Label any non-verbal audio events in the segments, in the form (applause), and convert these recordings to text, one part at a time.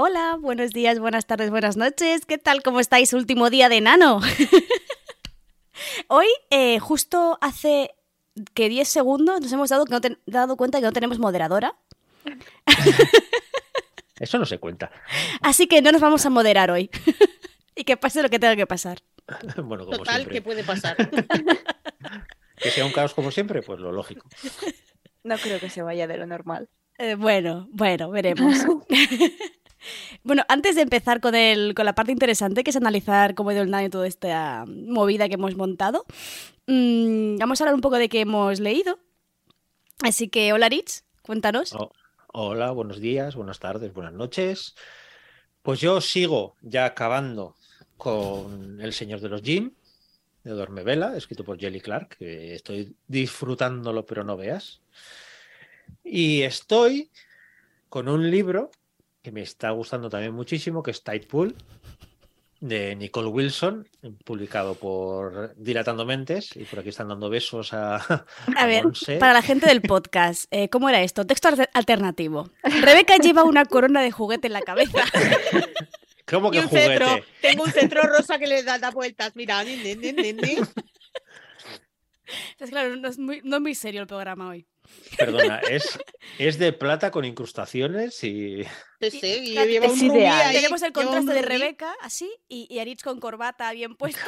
Hola, buenos días, buenas tardes, buenas noches. ¿Qué tal? ¿Cómo estáis? Último día de Nano. (laughs) Hoy, eh, justo hace que 10 segundos, nos hemos dado, que no te- dado cuenta que no tenemos moderadora. (laughs) Eso no se cuenta. Así que no nos vamos a moderar hoy. (laughs) y que pase lo que tenga que pasar. bueno, como Total, siempre. ¿qué puede pasar? Que sea un caos como siempre, pues lo lógico. No creo que se vaya de lo normal. Eh, bueno, bueno, veremos. Bueno, antes de empezar con, el, con la parte interesante, que es analizar cómo ha ido el año toda esta movida que hemos montado, mm, vamos a hablar un poco de qué hemos leído. Así que, hola Rich, cuéntanos. Oh, hola, buenos días, buenas tardes, buenas noches. Pues yo sigo ya acabando con El Señor de los Jim, de Dormevela, escrito por Jelly Clark, que estoy disfrutándolo, pero no veas. Y estoy con un libro que me está gustando también muchísimo, que es Tidepool, de Nicole Wilson, publicado por Dilatando Mentes, y por aquí están dando besos a, A ver, Monse. para la gente del podcast, eh, ¿cómo era esto? Texto alter- alternativo. Rebeca lleva una corona de juguete en la cabeza. (laughs) ¿Cómo Y que un juguete? Tengo un cetro rosa que le da, da vueltas. Mira, ni, claro, no es, muy, no es muy serio el programa hoy. Perdona, es, es de plata con incrustaciones y. Sí, sí, y Claro, lleva es un rubí ideal. ahí, Tenemos el contraste de. Rebeca, así, y, y Aritz con corbata bien puesto.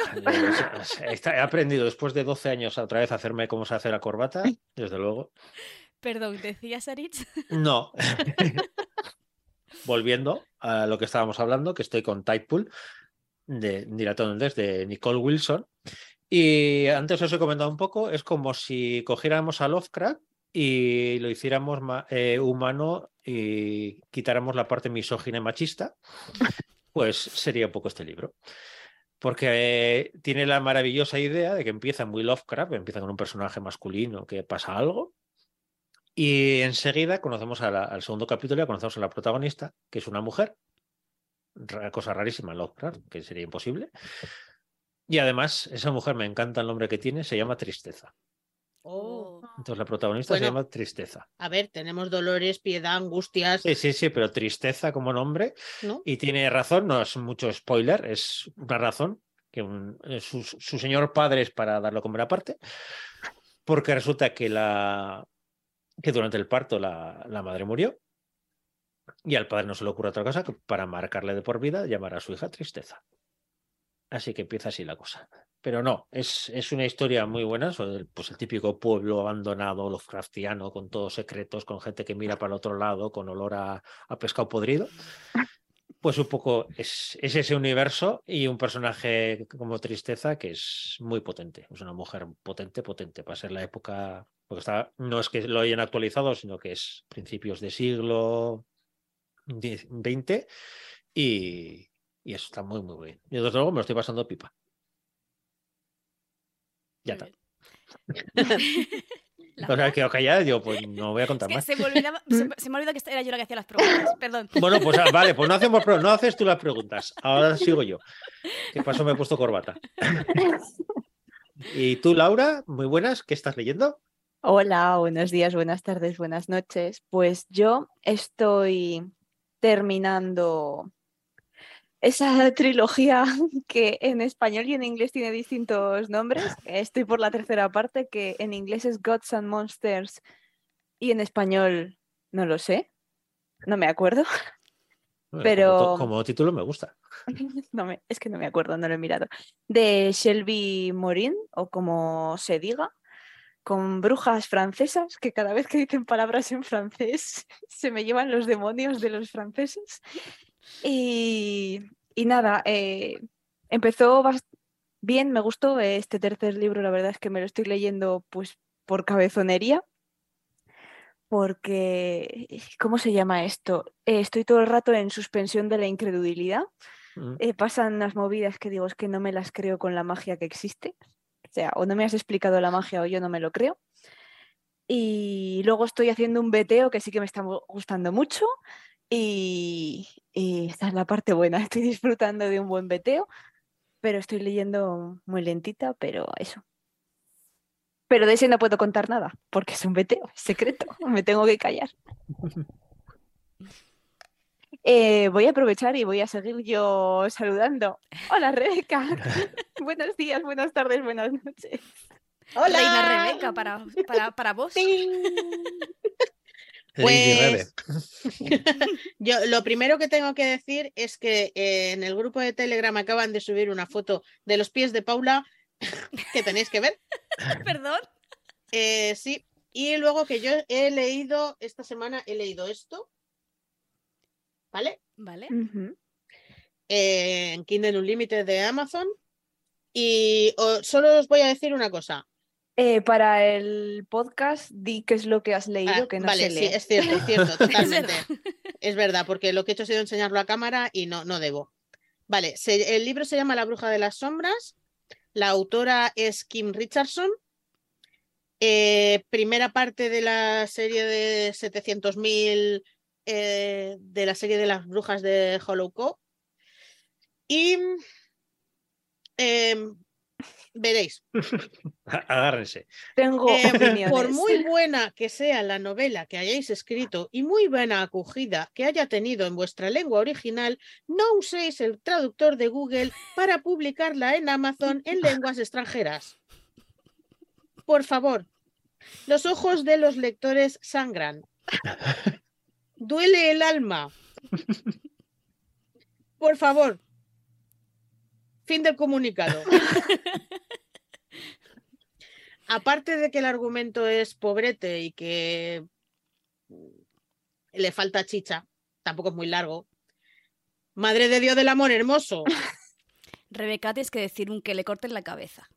Está- He aprendido después de 12 años otra vez a hacerme cómo se hace la corbata, desde luego. Perdón, ¿decías Aritz? No. (laughs) Volviendo a lo que estábamos hablando, que estoy con Tidepool de Dilatón de Nicole Wilson. Y antes os he comentado un poco, es como si cogiéramos a Lovecraft y lo hiciéramos eh, humano y quitáramos la parte misógina y machista, (laughs) pues sería un poco este libro. Porque eh, tiene la maravillosa idea de que empieza muy Lovecraft, empieza con un personaje masculino que pasa algo, y enseguida conocemos a la- al segundo capítulo, ya conocemos a la protagonista, que es una mujer, cosa rarísima en Lovecraft, que sería imposible. Y además, esa mujer me encanta el nombre que tiene, se llama Tristeza. Oh. Entonces la protagonista se llama Tristeza. A ver, tenemos dolores, piedad, angustias, Sí, sí, sí, pero Tristeza como nombre. ¿no? Y tiene razón, no es mucho spoiler, es una razón que un- eh, su, su señor padre es para darlo como una parte, porque resulta que, la, que durante el parto la, la madre murió y al padre no se le ocurre otra cosa que para marcarle de por vida llamar a su hija Tristeza. Así que empieza así la cosa. Pero no, es, es una historia muy buena sobre el, pues el típico pueblo abandonado, Lovecraftiano, con todos secretos, con gente que mira para el otro lado, con olor a, a pescado podrido. Pues un poco es, es ese universo y un personaje como Tristeza que es muy potente. Es una mujer potente, potente para ser la época. Porque está, no es que lo hayan actualizado, sino que es principios de siglo XX y, y eso está muy, muy bien. Yo desde luego me lo estoy pasando pipa. Ya está. (laughs) O sea, he quedado callada y digo, pues (laughs) no voy a Es contar que más. se me, olvidaba, (laughs) se, me- se me olvidó que era yo la que hacía las preguntas. Perdón. Bueno, pues ah, vale, pues no hacemos no haces tú las preguntas. Ahora sigo yo. ¿Qué pasó? Me he puesto corbata. Y tú, Laura, muy buenas, ¿qué estás leyendo? Hola, buenos días, buenas tardes, buenas noches. Pues yo estoy terminando esa trilogía (laughs) que en español y en inglés tiene distintos nombres. Estoy por la tercera parte, que en inglés es Gods and Monsters y en español no lo sé, no me acuerdo. (laughs) Bueno, Pero- Como, título me gusta. (laughs) No me, es que no me acuerdo, no lo he mirado. De Shelby Morin, o como se diga, con brujas francesas, que cada vez que dicen palabras en francés se me llevan los demonios de los franceses. Y, y nada, eh, empezó bien, me gustó este tercer libro, la verdad es que me lo estoy leyendo pues por cabezonería, porque, ¿cómo se llama esto? Eh, estoy todo el rato en suspensión de la incredulidad. Mm. Eh, pasan unas movidas que digo, es que no me las creo con la magia que existe. O sea, o no me has explicado la magia o yo no me lo creo. Y luego estoy haciendo un veteo que sí que me está gu- gustando mucho. Y, y esta es la parte buena, (laughs) estoy disfrutando de un buen veteo, pero estoy leyendo muy lentita, pero eso. Pero de ese no puedo contar nada, porque es un veteo, es secreto, (laughs) me tengo que callar. (laughs) Eh, voy a aprovechar y voy a seguir yo saludando. Hola Rebeca, buenos días, buenas tardes, buenas noches. Hola. Reina Rebeca, para, para, para vos. Pues, (laughs) Yo lo primero que tengo que decir es que eh, en el grupo de Telegram acaban de subir una foto de los pies de Paula (laughs) que tenéis que ver. (laughs) Perdón. Eh, sí. Y luego que yo he leído esta semana, he leído esto. ¿Vale? Vale. Ujú. Eh, en Kindle Unlimited de Amazon. Y solo os voy a decir una cosa. Eh, para el podcast, di qué es lo que has leído, Ah, que no vale, se sí, lee. es cierto, es cierto, (laughs) totalmente. verdad. es verdad, porque lo que he hecho ha sido enseñarlo a cámara y no, no debo. Vale, se- el libro se llama La Bruja de las Sombras. La autora es Kim Richardson. Eh, primera parte de la serie de 700.000 eh, de la serie de las brujas de Hollow Co. Y em, veréis, (laughs) Agárrense. Tengo Eh, por muy buena que sea la novela que hayáis escrito y muy buena acogida que haya tenido en vuestra lengua original, no uséis el traductor de Google para publicarla en Amazon en lenguas extranjeras. Por favor, los ojos de los lectores sangran. (laughs) Duele el alma. Por favor. Fin del comunicado. (laughs) Aparte de que el argumento es pobrete y que le falta chicha, tampoco es muy largo. Madre de Dios del amor hermoso. (laughs) Rebeca, tienes que decir un que le corten la cabeza.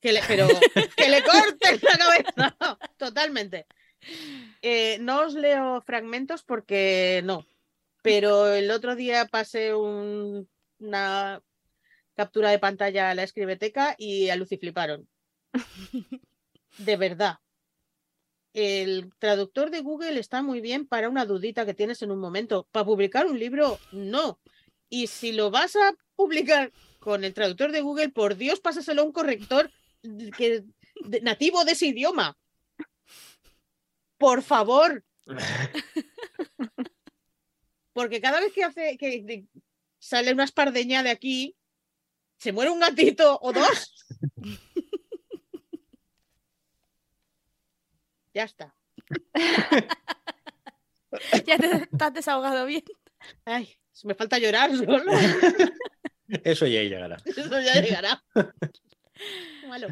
Que le, pero (laughs) que le corten la cabeza. Totalmente. Eh, no os leo fragmentos porque no. Pero el otro día pasé un- una captura de pantalla a la escribeteca y a Lucy fliparon. (laughs) De verdad. El traductor de Google está muy bien para una dudita que tienes en un momento. Para publicar un libro, no. Y si lo vas a publicar con el traductor de Google, por Dios, pásaselo a un corrector que, de- nativo de ese idioma. Por favor. (laughs) Porque cada vez que hace que, que sale una espardeña de aquí, se muere un gatito o dos. (laughs) ya está. (laughs) Ya te, has desahogado bien. Ay, me falta llorar solo. Eso ya llegará. Eso ya llegará. (laughs) Malo.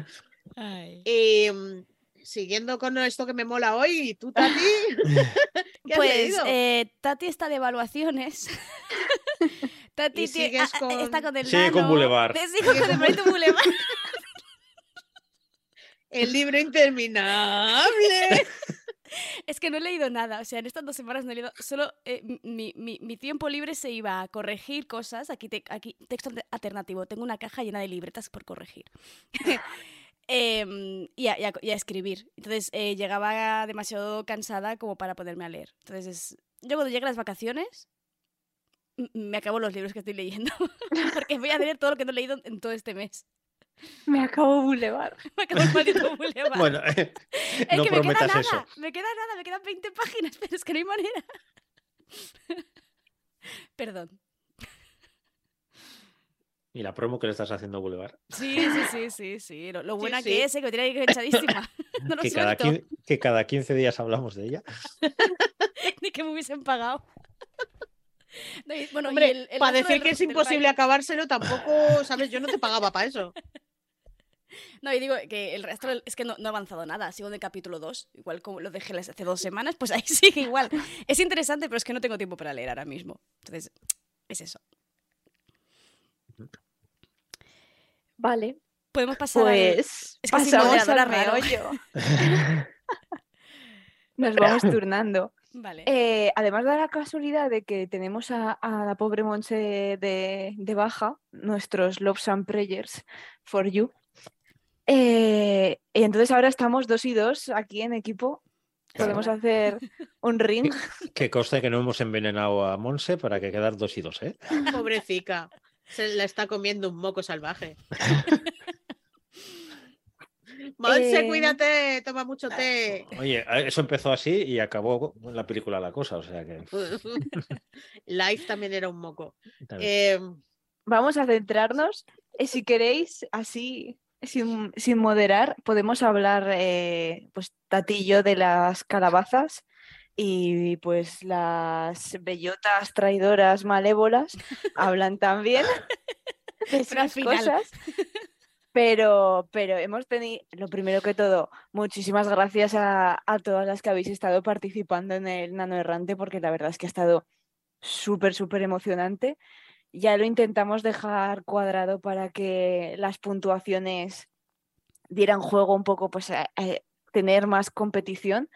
Em, siguiendo con esto que me mola hoy, ¿tú, Tati? ¿Qué has Pues leído? eh, Tati está de evaluaciones. Tati Y sigues ah, ah, con- está con el Sigue con. Boulevard. Te sigo con el Proyecto Boulevard. El libro interminable. Es que no he leído nada, o sea, en estas dos semanas no he leído, solo eh, mi, mi- mi tiempo libre se iba a corregir cosas, aquí, te- aquí texto alter- alternativo, tengo una caja llena de libretas por corregir. (laughs) Em, y, a, y a- y a escribir. Entonces eh, llegaba demasiado cansada como para ponerme a leer. Entonces, es- yo cuando lleguen las vacaciones, me acabo los libros que estoy leyendo, (laughs) porque voy a leer todo lo que no he leído en todo este mes. Me acabo Boulevard. (laughs) Me acabo el maldito Boulevard. Bueno, (laughs) eh, Es no que me queda nada, eso. me queda nada, me quedan 20 páginas, pero es que no hay manera. Perdón. Y la promo que le estás haciendo a Boulevard. Sí, sí, sí, sí, sí. Lo, buena sí. que es, eh, que me tiene que echadísima. No lo Que cada, que cada 15 días hablamos de ella. ni que me hubiesen pagado. (laughs) Bueno, y Hombre, el- el para decir del que es imposible baile. acabárselo, tampoco, (laughs) ¿sabes? Yo no te pagaba para eso. (laughs) No, y digo que el resto es que no, no he avanzado nada. Sigo en el capítulo 2. Igual como lo dejé hace dos semanas, pues ahí sigue igual. Es interesante, pero es que no tengo tiempo para leer ahora mismo. Entonces, es eso. Vale. Podemos pasar Pues Es que pasamos al raro. meollo. Nos vamos turnando. Vale. Eh, además de la casualidad de que tenemos a, a la pobre Monse de, de baja, nuestros Loves and Prayers for You. eh, y entonces ahora estamos dos y dos aquí en equipo. Podemos hacer un (laughs) ring. Que conste que no hemos envenenado a Monse para que quedar dos y dos, ¿eh? Pobrecica. Se la está comiendo un moco salvaje. (laughs) Monse, Eh, cuídate, toma mucho té. Oye, eso empezó así y acabó en la película la cosa, o sea que. (laughs) Life también era un moco. Eh, Vamos a centrarnos. Eh, si queréis, así, sin, sin moderar, podemos hablar, eh, pues, Tatillo, de las calabazas y pues las bellotas traidoras malévolas (laughs) hablan también de esas final. cosas. (laughs) Pero, pero hemos tenido, lo primero que todo, muchísimas gracias a, a todas las que habéis estado participando en el Nano Errante, porque la verdad es que ha estado súper, súper emocionante. Ya lo intentamos dejar cuadrado para que las puntuaciones dieran juego un poco, pues a, tener más competición.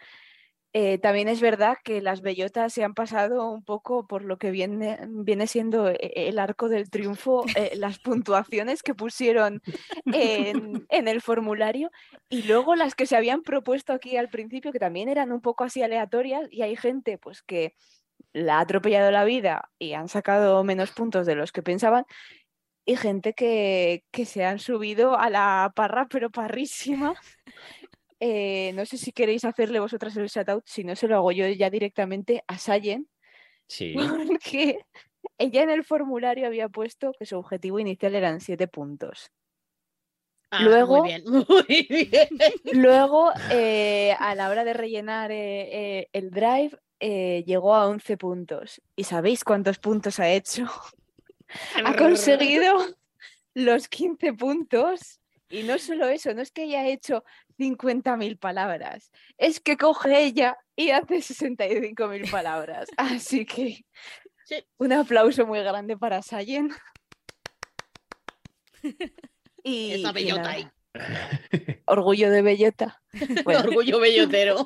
Eh, también es verdad que las bellotas se han pasado un poco por lo que viene, siendo e- el arco del triunfo, eh, las puntuaciones que pusieron en, en el formulario y luego las que se habían propuesto aquí al principio, que también eran un poco así aleatorias y hay gente pues que la ha atropellado la vida y han sacado menos puntos de los que pensaban y gente que, que se han subido a la parra pero parrísima. Eh, no sé si queréis hacerle vosotras el shoutout, si no se lo hago yo ya directamente a Sayen, Sí. (laughs) porque ella en el formulario había puesto que su objetivo inicial eran siete puntos. ah, Luego- Muy bien, (laughs) muy bien. Luego, eh, a la hora de rellenar eh, eh, el drive, eh, llegó a 11 puntos. ¿Y sabéis cuántos puntos ha hecho? ha conseguido los 15 puntos. Y no solo eso, no es que haya hecho 50.000 palabras, es que coge ella y hace 65.000 palabras. (laughs) Así que Sí. un aplauso muy grande para Sayen. (laughs) Y, Esa bellota ahí. (laughs) orgullo de bellota. Bueno, Orgullo bellotero.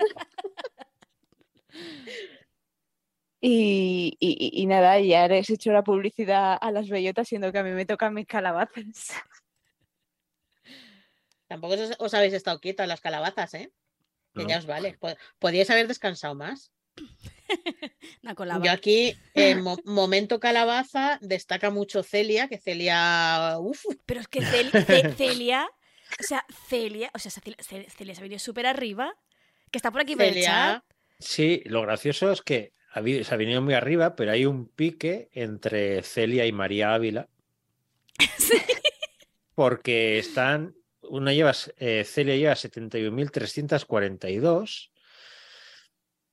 Y, y- y- y nada, ya les he hecho la publicidad a las bellotas, siendo que a mí me tocan mis calabazas. Tampoco os, os habéis estado quietas las calabazas, ¿eh? Que No. ya os vale. Po- Podíais haber descansado más. (laughs) Yo aquí, en mo- (laughs) momento calabaza, destaca mucho Celia, que Celia, uf, Pero es que Cel- Ce- (laughs) Celia, o sea, Celia, o sea, Celia, Ce- Celia se ha venido súper arriba, que está por aquí por el Celia, chat. Sí, lo gracioso es que se ha venido muy arriba, pero hay un pique entre Celia y María Ávila. Porque están. Una lleva, eh, Celia lleva 71.342.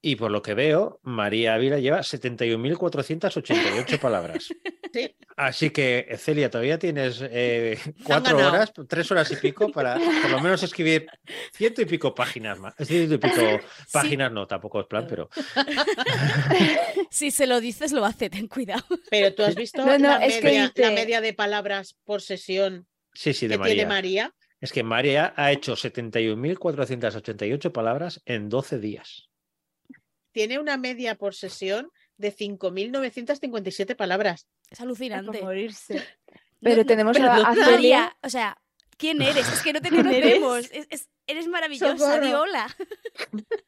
Y por lo que veo, María Ávila lleva 71.488 palabras. Sí. Así que, Celia, todavía tienes eh, cuatro horas, tres horas y pico para por lo menos escribir ciento y pico páginas más. Ciento y pico páginas, no, tampoco es plan, pero (laughs) Si se lo dices, lo hace, ten cuidado. pero tú has visto No, no, la, media, la dice- media de palabras por sesión sí, sí, de que tiene María. Es que María ha hecho 71.488 palabras en 12 días. Tiene una media por sesión de 5.957 palabras. Es alucinante. morirse. No, Pero no, tenemos a, perdona. a Celia. María, o sea, ¿quién eres? Es que no te conocemos. Es- es- eres maravillosa, Socorro. di hola. (laughs)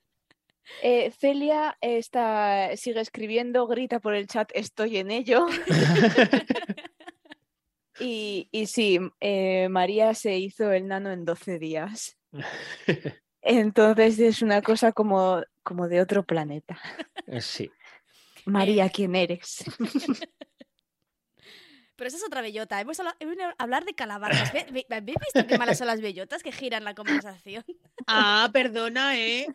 Eh, Celia está, sigue escribiendo, grita por el chat, estoy en ello. (laughs) Y, y sí, eh, María se hizo el nano en 12 días. (laughs) Entonces es una cosa como, como de otro planeta. Sí. María, ¿quién eres? (laughs) Pero esa es otra bellota. Hemos hablado, hemos venido a hablar de calabazas. ¿Ve- ve- ¿Habéis visto qué malas son las bellotas que giran la conversación? (laughs) Ah, perdona, ¿eh?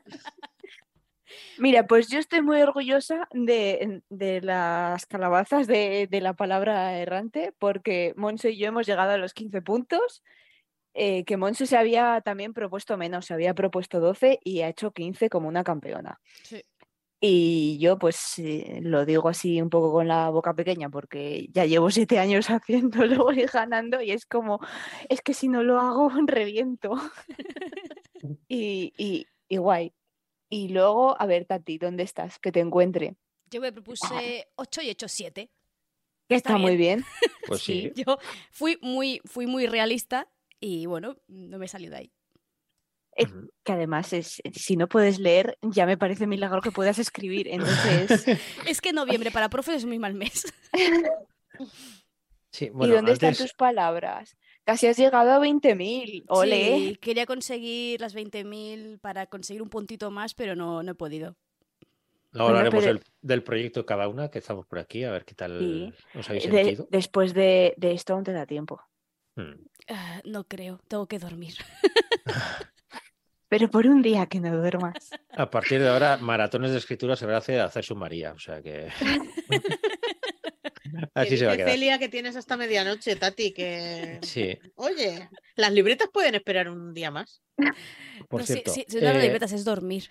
Mira, pues yo estoy muy orgullosa de, de las calabazas de, de la palabra errante, porque Monse y yo hemos llegado a los 15 puntos, eh, que Monse se había también propuesto menos, se había propuesto 12 y ha hecho 15 como una campeona. Sí. Y yo pues eh, lo digo así un poco con la boca pequeña porque ya llevo siete años (laughs) haciéndolo y ganando y es como, es que si no lo hago (laughs) reviento. (laughs) y, y, y guay. Y luego, a ver, Tati, ¿dónde estás? Que te encuentre. Yo me propuse 8 y he hecho 7. Que Está está, muy bien. (laughs) Pues sí. Yo fui muy, fui muy realista y bueno, no me salió de ahí. Eh. Que además, es, si no puedes leer, ya me parece milagro que puedas escribir. Entonces, (laughs) Es que noviembre para profes es muy mal mes. (laughs) Sí, ¿y bueno, dónde están tus palabras? Casi has llegado a 20.000. Ole. Sí, quería conseguir las 20.000 para conseguir un puntito más, pero no, no he podido. Luego Bueno, hablaremos pero- del, del proyecto cada una, que estamos por aquí, a ver qué tal Sí. os habéis De- sentido. después de, de esto aún te da tiempo. Mm. Ah, no creo, tengo que dormir. (laughs) Pero por un día que no duermas. A partir de ahora, maratones de escritura se va a hacer, hacer su María, o sea que. (laughs) (laughs) Así se va a quedar. Celia que tienes hasta medianoche, Tati, que... (laughs) Sí, Oye, las libretas pueden esperar un día más. por No, cierto. si no las eh, libretas es dormir.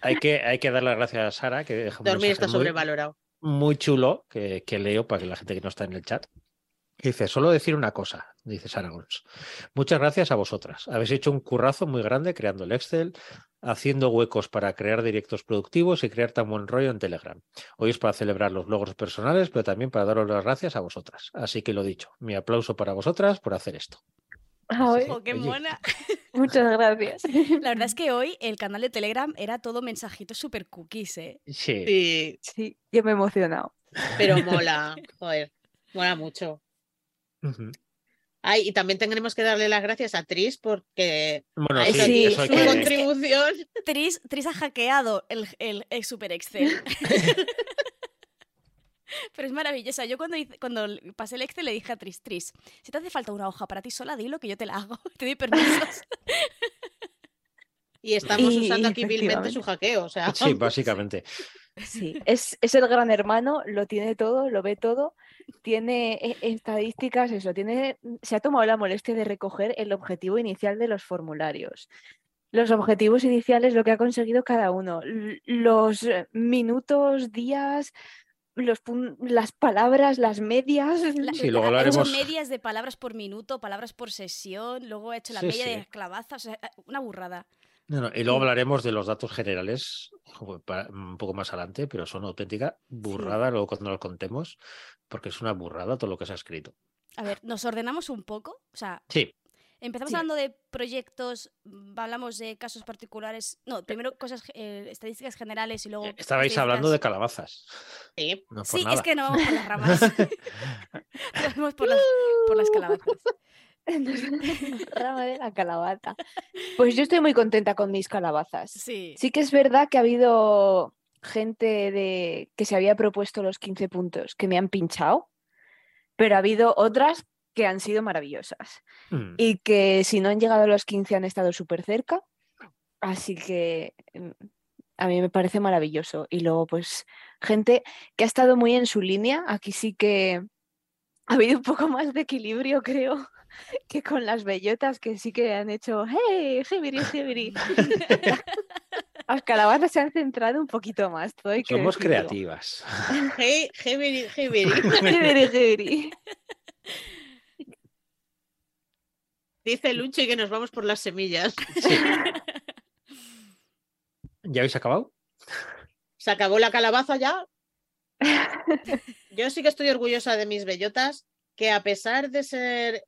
hay, que, (laughs) hay que dar las gracias a Sara, que Dormir está muy- sobrevalorado. muy chulo que, que leo para que la gente que no está en el chat. Dice, solo decir una cosa, dice Sara Gons. Muchas gracias a vosotras. Habéis hecho un currazo muy grande creando el Excel, haciendo huecos para crear directos productivos y crear tan buen rollo en Telegram. Hoy es para celebrar los logros personales, pero también para daros las gracias a vosotras. Así que lo dicho, mi aplauso para vosotras por hacer esto. Ay. ¡Oh, qué mona! (laughs) muchas gracias. (laughs) La verdad es (laughs) que hoy el canal de Telegram era todo mensajitos super cookies, ¿eh? Sí, Sí, Sí, yo me he emocionado. pero mola, joder, mola mucho. Ay, y también tendremos que darle las gracias a Tris porque Bueno, ha sí, hecho sí, eso hay su que- contribución. Tris, Tris ha hackeado el, el, el Super Excel. (laughs) Pero es maravillosa. Yo cuando, hice- cuando pasé el Excel le dije a Tris, Tris, si te hace falta una hoja para ti sola, dilo que yo te la hago. (laughs) Te doy permisos. Y estamos Y- usando aquí (laughs) vilmente su hackeo. O sea, Sí, básicamente. Sí, (laughs) es, es el gran hermano, lo tiene todo, lo ve todo, tiene eh, estadísticas, eso, tiene, se ha tomado la molestia de recoger el objetivo inicial de los formularios. Los objetivos iniciales, lo que ha conseguido cada uno, los eh, minutos, días, los las palabras, las medias. Sí, luego hablaremos- medias de palabras por minuto, palabras por sesión, luego ha hecho la Sí, media sí. de clavaza, o sea, una burrada. No, no, y luego hablaremos de los datos generales un poco más adelante, pero son auténtica burrada luego cuando los contemos, porque es una burrada todo lo que se ha escrito. A ver, nos ordenamos un poco, o sea, Sí, empezamos Sí. hablando de proyectos, mm, hablamos de casos particulares, no, primero cosas, eh, estadísticas generales y luego... eh, estabais hablando de calabazas. sí. No Sí, nada. es que no vamos por las ramas. (laughs) (laughs) vamos por las, por las calabazas. Rama de la calabaza. (laughs) Pues yo estoy muy contenta con mis calabazas. Sí. Sí que es verdad que ha habido gente de que se había propuesto los 15 puntos que me han pinchado, pero ha habido otras que han sido maravillosas Mm, y que si no han llegado a los 15 han estado súper cerca. Así que mm, a mí me parece maravilloso. Y luego, pues, gente que ha estado muy en su línea. Aquí sí que ha habido un poco más de equilibrio, creo, (laughs) que con las bellotas que sí que han hecho, ¡hey! ¡Jibiri, jibiri! (laughs) Las calabazas se han centrado un poquito más. todo hay que Somos decirlo. creativas. (laughs) Hey, jibiri, jibiri. Jibiri, jibiri. Dice Luchi que nos vamos por las semillas. Sí. ¿Ya habéis acabado? Se acabó la calabaza ya. Yo sí que estoy orgullosa de mis bellotas, que a pesar de ser,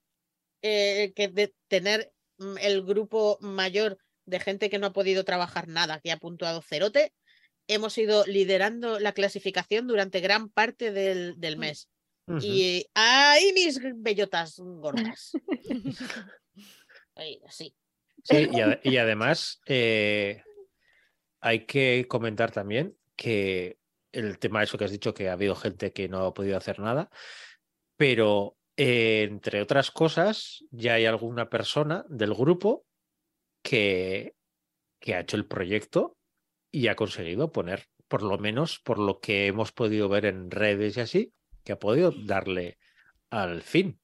eh, que de tener mm, el grupo mayor de gente que no ha podido trabajar nada, que ha puntuado cerote, hemos ido liderando la clasificación durante gran parte del, del mes. Ujú. Y ahí mis bellotas gordas. (laughs) Ahí, así. Sí, y, ade- y además eh, hay que comentar también que el tema de eso que has dicho, que ha habido gente que no ha podido hacer nada, pero eh, entre otras cosas, ya hay alguna persona del grupo que, que ha hecho el proyecto y ha conseguido poner, por lo menos por lo que hemos podido ver en redes y así, que ha podido darle al fin.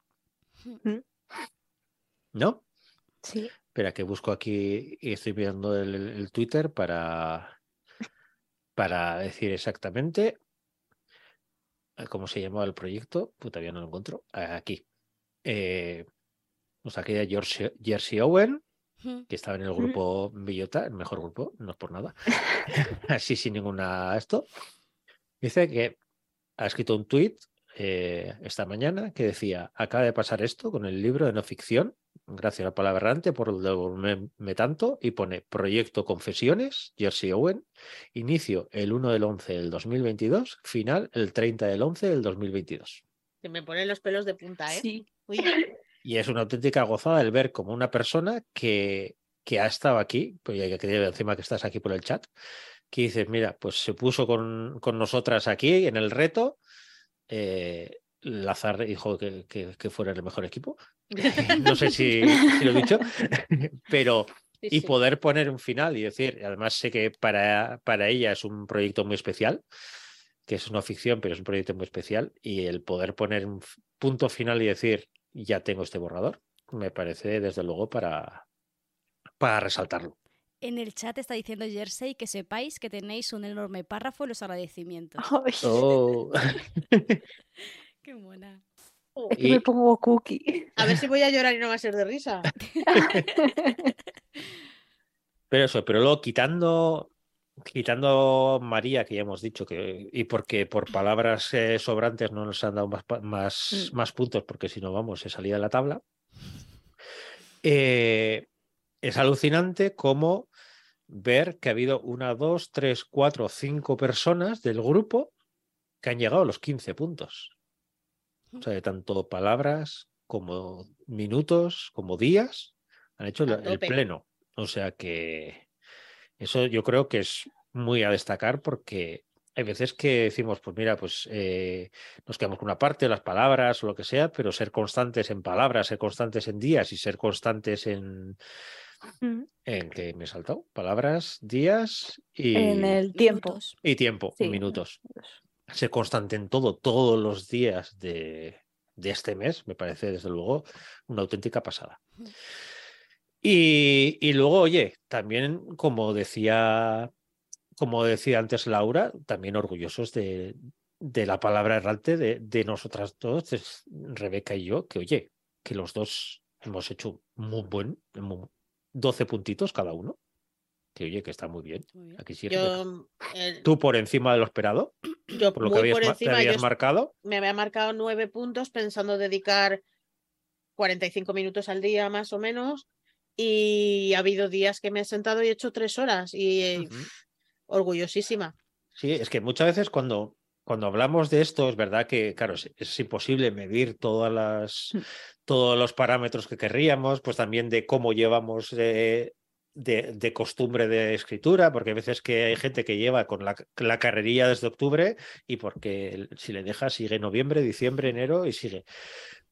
¿No? Sí. Espera, que busco aquí y estoy viendo el, el- Twitter para, para decir exactamente cómo se llamaba el proyecto, pues todavía no lo encuentro, aquí. Eh, nos George, Jersey Owen, que estaba en el grupo Villota, el mejor grupo, no es por nada, (laughs) (laughs) así sin ninguna esto, dice que ha escrito un tuit eh, esta mañana que decía, acaba de pasar esto con el libro de no ficción, gracias a la palabra errante por devolverme tanto, y pone Proyecto Confesiones, Jersey Owen, inicio el 1 del 11 del 2022, final el 30 del 11 del 2022. Se me ponen los pelos de punta, ¿eh? Sí. Uy, (laughs) Y es una auténtica gozada el ver como una persona que, que ha estado aquí, pues ya que encima que estás aquí por el chat, que dices, mira, pues se puso con, con nosotras aquí en el reto. Eh, Lazar dijo que, que, que, fuera el mejor equipo. (laughs) no sé si, si, lo he dicho, (laughs) pero sí, y poder poner un final y decir, además sé que para, para ella es un proyecto muy especial, que es una ficción, pero es un proyecto muy especial, y el poder poner un punto final y decir, ya tengo este borrador, me parece desde luego para, para resaltarlo. En el chat está diciendo Jersey que sepáis que tenéis un enorme párrafo en los agradecimientos. Oh. (laughs) Qué mona. Es que y- me pongo cookie. A ver si voy a llorar y no va a ser de risa. (laughs) Pero eso, pero luego quitando, quitando María, que ya hemos dicho que, y porque por palabras eh, sobrantes no nos han dado más, más, Mm. más puntos, porque si no, vamos, se salía de la tabla. eh, es alucinante cómo ver que ha habido una, dos, tres, cuatro, cinco personas del grupo que han llegado a los 15 puntos. O sea, de tanto palabras como minutos, como días, han hecho el pleno. O sea que eso yo creo que es muy a destacar porque hay veces que decimos, pues mira, pues eh, nos quedamos con una parte, las palabras o lo que sea, pero ser constantes en palabras, ser constantes en días y ser constantes en, Mm. en que me he saltado, palabras, días y, En el tiempo. Y tiempo, Sí, minutos. Ser constante en todo, todos los días de, este mes, me parece desde luego una auténtica pasada. Y, luego, oye, también como decía, como decía antes Laura, también orgullosos de, de la palabra errante de, de nosotras dos, Rebeca y yo, que oye, que los dos hemos hecho muy buen, muy- 12 puntitos cada uno, que oye, que está muy bien. Muy bien. Aquí sí. Yo, el- Tú por encima de lo esperado, yo por lo que habías, por te encima, yo habías marcado. me había marcado nueve puntos pensando dedicar 45 minutos al día más o menos y ha habido días que me he sentado y he hecho tres horas y eh, orgullosísima. Sí, es que muchas veces cuando, cuando hablamos de esto, es verdad que, claro, es, es imposible medir todas las, Mm. todos los parámetros que querríamos, pues también de cómo llevamos eh, de, costumbre de escritura, porque hay veces que hay gente que lleva con la, la carrerilla desde octubre y porque si le deja sigue noviembre, diciembre, enero y sigue.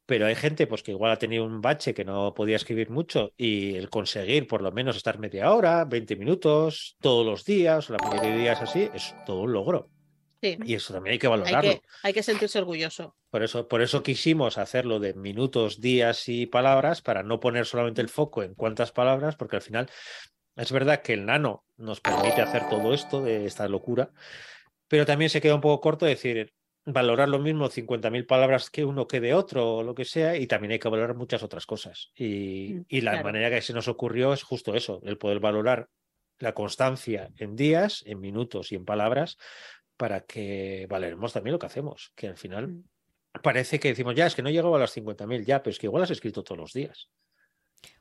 Pero hay gente pues, que igual ha tenido un bache que no podía escribir mucho y el conseguir por lo menos estar media hora, 20 minutos, todos los días, la mayoría de días así, es todo un logro. Sí, Y eso también hay que hay valorarlo. que, hay que sentirse orgulloso. Por eso, por eso quisimos hacerlo de minutos, días y palabras, para no poner solamente el foco en cuántas palabras, porque al final es verdad que el nano nos permite hacer todo esto, de esta locura, pero también se queda un poco corto decir valorar lo mismo 50.000 palabras que uno que de otro o lo que sea, y también hay que valorar muchas otras cosas. Y, Mm, y la claro. manera que se nos ocurrió es justo eso, el poder valorar la constancia en días, en minutos y en palabras, para que valeremos también lo que hacemos, que al final Mm. parece que decimos, ya, es que no llegaba a las 50.000, ya, pero es que igual has escrito todos los días.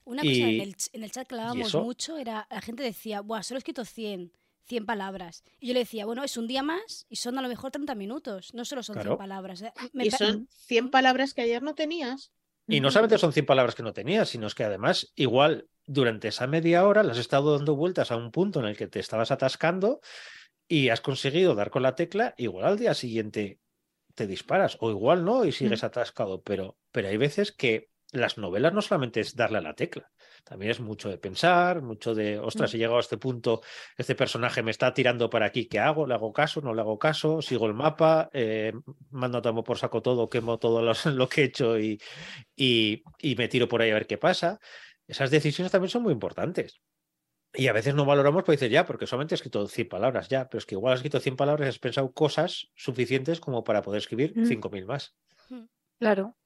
Una cosa en el, ch- en el chat que hablábamos mucho era, la gente decía, Buah, solo he escrito 100, 100 palabras. Y yo le decía, bueno, es un día más y son a lo mejor 30 minutos, no solo son 100 Claro. palabras. eh". Me Y son 100 palabras que ayer no tenías. Y no solamente son 100 palabras que no tenías, sino es que además, igual durante esa media hora le has estado dando vueltas a un punto en el que te estabas atascando y has conseguido dar con la tecla, igual al día siguiente te disparas, o igual no y sigues atascado, pero, pero hay veces que las novelas no solamente es darle a la tecla, también es mucho de pensar, mucho de, ostras, Mm. he llegado a este punto, este personaje me está tirando para aquí, ¿qué hago? ¿Le hago caso? ¿No le hago caso? ¿Sigo el mapa? Eh, mando a tomo por saco todo, quemo todo los- (laughs) lo que he hecho y, y, y me tiro por ahí a ver qué pasa. Esas decisiones también son muy importantes. Y a veces no valoramos, pues dices, ya, porque solamente he escrito 100 palabras, ya, pero es que igual has escrito 100 palabras y has pensado cosas suficientes como para poder escribir Mm. 5.000 más. Claro,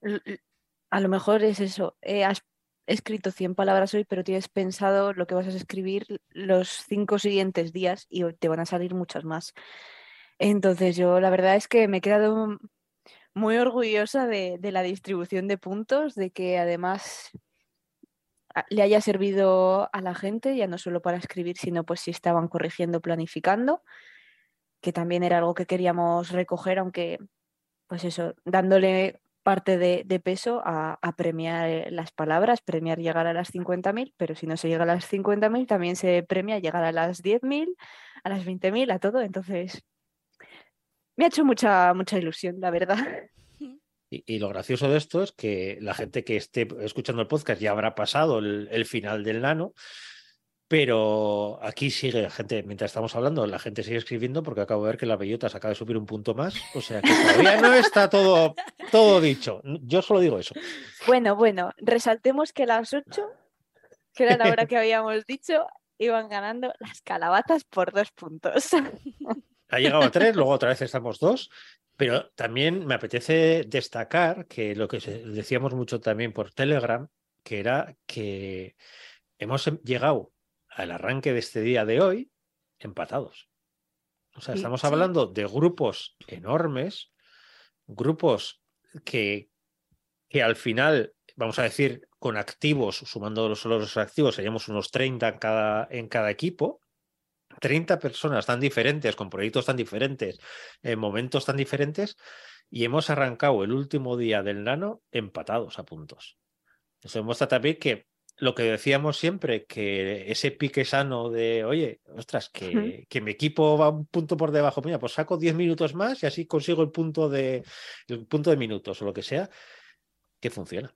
a lo mejor es eso. eh, has escrito 100 palabras hoy, pero tienes pensado lo que vas a escribir los cinco siguientes días y te van a salir muchas más. Entonces yo la verdad es que me he quedado muy orgullosa de, de la distribución de puntos, de que además le haya servido a la gente, ya no solo para escribir, sino pues si estaban corrigiendo, planificando, que también era algo que queríamos recoger, aunque pues eso, dándole parte de, peso a, a premiar eh, las palabras, premiar llegar a las 50.000, pero si no se llega a las 50.000, también se premia llegar a las 10.000, a las 20.000, a todo. Entonces, me ha hecho mucha, mucha ilusión, la verdad. (laughs) Y, y lo gracioso de esto es que la gente que esté escuchando el podcast ya habrá pasado el, el final del nano, pero aquí sigue la gente, mientras estamos hablando, la gente sigue escribiendo porque acabo de ver que la bellota se acaba de subir un punto más, o sea que todavía no está todo, todo dicho. Yo solo digo eso. Bueno, bueno, resaltemos que a las 8, que era la hora que (laughs) habíamos dicho, iban ganando las calabazas por dos puntos. (laughs) Ha llegado a tres, luego otra vez estamos dos, pero también me apetece destacar que lo que decíamos mucho también por Telegram, que era que hemos em- llegado al arranque de este día de hoy empatados. O sea, Sí, estamos sí. hablando de grupos enormes, grupos que, que al final, vamos a decir, con activos, sumando los, los activos, seríamos unos 30 en cada, en cada equipo. 30 personas tan diferentes, con proyectos tan diferentes, en momentos tan diferentes, y hemos arrancado el último día del nano empatados a puntos. Eso demuestra también que lo que decíamos siempre, que ese pique sano de, oye, ostras, que, que mi equipo va un punto por debajo, mira, pues saco 10 minutos más y así consigo el punto de, el punto de minutos o lo que sea, que funciona.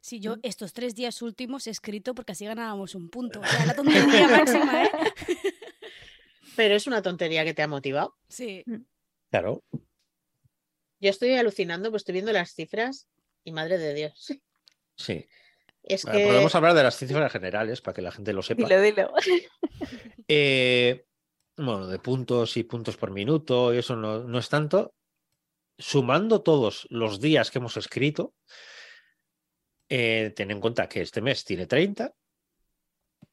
Sí, yo estos tres días últimos he escrito porque así ganábamos un punto. O sea, la (laughs) tontería máxima, ¿eh? Pero es una tontería que te ha motivado. Sí. Claro. Yo estoy alucinando, pues estoy viendo las cifras y madre de Dios. (laughs) Sí. Es Bueno, que Podemos hablar de las cifras generales para que la gente lo sepa. Dilo, dilo. (laughs) Eh, bueno, de puntos y puntos por minuto, y eso no, no es tanto. Sumando todos los días que hemos escrito, eh, ten en cuenta que este mes tiene 30,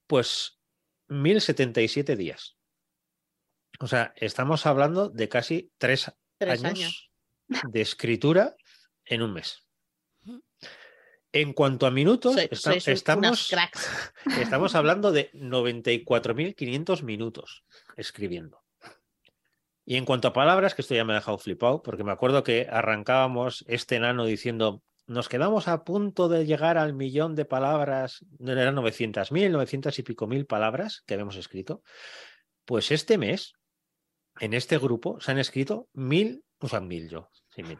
pues 1077 días. O sea, estamos hablando de casi tres, tres años, años. de escritura en un mes. En cuanto a minutos, sois un- unas estamos, (laughs) estamos hablando de 94.500 minutos escribiendo. Y en cuanto a palabras, que esto ya me ha dejado flipado, porque me acuerdo que arrancábamos este enano diciendo, nos quedamos a punto de llegar al millón de palabras, eran 900.000, 900 y pico mil palabras que habíamos escrito. Pues este mes, en este grupo, se han escrito mil, o sea, mil yo, sí, mil,